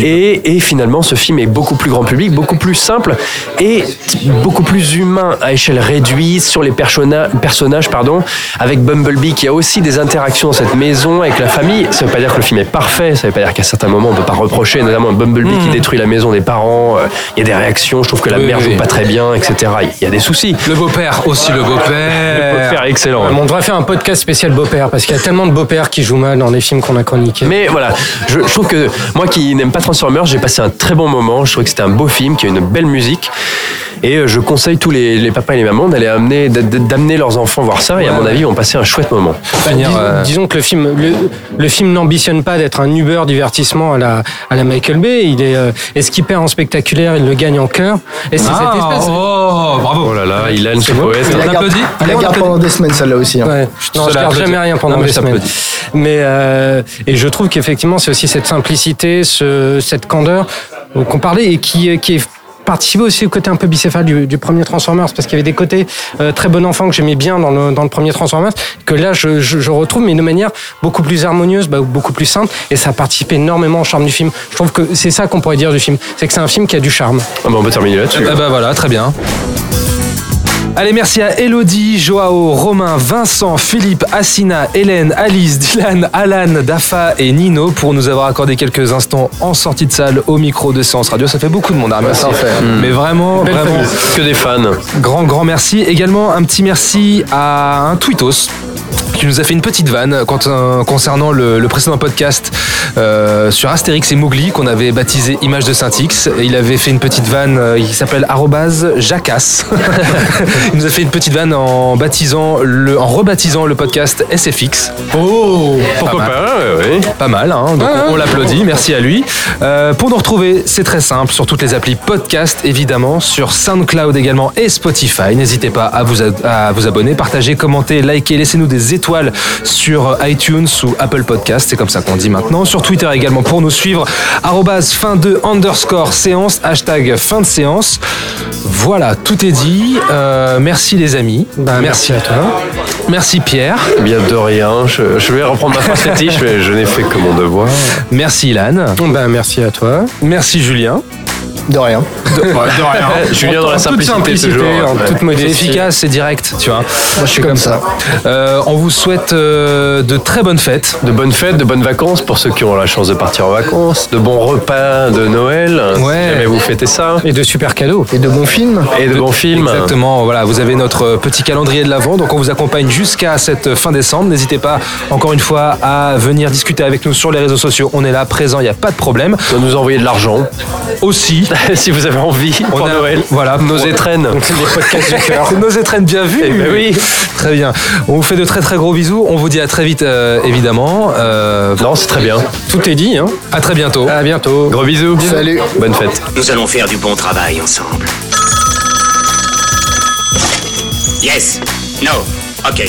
Et, et finalement, ce film est beaucoup plus grand public, beaucoup plus simple et beaucoup plus humain à échelle réduite sur les personnages, pardon, avec Bumblebee qui a aussi des interactions dans cette maison avec la famille. Ça veut pas dire que le film est parfait, ça veut pas dire qu'à certains moments on peut pas reprocher, notamment Bumblebee qui détruit la maison des parents. euh, Il y a des réactions, je trouve que la Oui, mère oui, joue pas très bien, etc. Il y a des soucis. Le beau-père aussi, le beau-père. Le beau-père excellent. On devrait faire un podcast spécial beau-père parce qu'il y a tellement de beaux-pères qui jouent mal dans les films qu'on a chroniqués. Mais voilà, je, je trouve que moi qui n'aime pas Transformers, j'ai passé un très bon moment. Je trouve que c'était un beau film, qui a une belle musique. Et euh, je conseille tous les, les papas et les mamans d'aller amener, d'amener leurs enfants voir ça. Et à mon avis, ils vont passer un chouette moment. Bah, dis- Disons que le film, le, le film n'ambitionne pas d'être un Uber divertissement à la, à la Michael Bay. Il est, euh, et ce qu'il perd en spectaculaire, il le gagne en cœur? Et c'est Ah, cette espèce. Oh, bravo. Oh là là, Ilan, ce beau. poète. Il la garde, il la garde pendant des semaines, celle-là aussi. hein. Ouais. Non, je garde jamais rien pendant Non, des semaines. Mais euh, et je trouve qu'effectivement, c'est aussi cette simplicité, ce, cette candeur dont on parlait et qui, qui est participé aussi au côté un peu bicéphale du, du premier Transformers parce qu'il y avait des côtés euh, très bon enfant que j'aimais bien dans le, dans le premier Transformers que là je, je, je retrouve mais de manière beaucoup plus harmonieuse bah, beaucoup plus simple et ça participe énormément au charme du film je trouve que c'est ça qu'on pourrait dire du film c'est que c'est un film qui a du charme Ah bah, on peut terminer là-dessus. Ah bah voilà, très bien. Allez, merci à Elodie, Joao, Romain, Vincent, Philippe, Assina, Hélène, Alice, Dylan, Alan, Dafa et Nino pour nous avoir accordé quelques instants en sortie de salle au micro de Séance Radio. Ça fait beaucoup de monde à remercier. ça en fait. Mais vraiment, Belle vraiment, famille. Que des fans. grand, grand merci. Également, un petit merci à un tweetos qui nous a fait une petite vanne euh, concernant le, le précédent podcast euh, sur Astérix et Mowgli qu'on avait baptisé Image de Saint-X. Et il avait fait une petite vanne euh, qui s'appelle jacasse. il nous a fait une petite vanne en baptisant le, en rebaptisant le podcast SFX. Oh, pourquoi mal. pas, ouais, ouais. Pas mal, hein, donc on, on l'applaudit, merci à lui. Euh, pour nous retrouver, c'est très simple, sur toutes les applis podcast évidemment, sur SoundCloud également et Spotify. N'hésitez pas à vous, à vous abonner, partager, commenter, liker, laissez-nous des étoiles sur iTunes ou Apple Podcast, c'est comme ça qu'on dit maintenant. Sur Twitter également pour nous suivre, arrobase fin de underscore séance, hashtag fin de séance. Voilà, tout est dit. Euh, merci les amis. Bah, merci à toi. Merci Pierre. Eh Bien de rien. Je, je vais reprendre ma phrase fétiche, mais je n'ai fait que mon devoir. Merci Ilan. bah, merci à toi Merci Julien. De rien. De, de rien. Julien dans la simplicité, simplicité, toujours. en Ouais. toute C'est modestie. efficace et direct, tu vois. Moi, je suis comme ça. Euh, on vous souhaite euh, de très bonnes fêtes. De bonnes fêtes, de bonnes vacances pour ceux qui ont la chance de partir en vacances, de bons repas de Noël, Ouais. si jamais vous fêtez ça, et de super cadeaux Et de bons films. et de bons films. Exactement, voilà, vous avez notre petit calendrier de l'avant, donc on vous accompagne jusqu'à cette fin décembre. N'hésitez pas, encore une fois, à venir discuter avec nous sur les réseaux sociaux. On est là, présent, il n'y a pas de problème. De nous envoyer de l'argent, Aussi, si vous avez envie, pour on a- Noël. Voilà, Nos étrennes. les podcasts du cœur C'est nos étrennes bien vues. Eh ben oui. Très bien. On vous fait de très très gros bisous. On vous dit à très vite, euh, évidemment. Euh, Non, c'est très bien. tout est dit hein à très bientôt. à bientôt Gros bisous. Salut. Bonne fête. Nous allons faire du bon travail ensemble. Yes. No. Ok.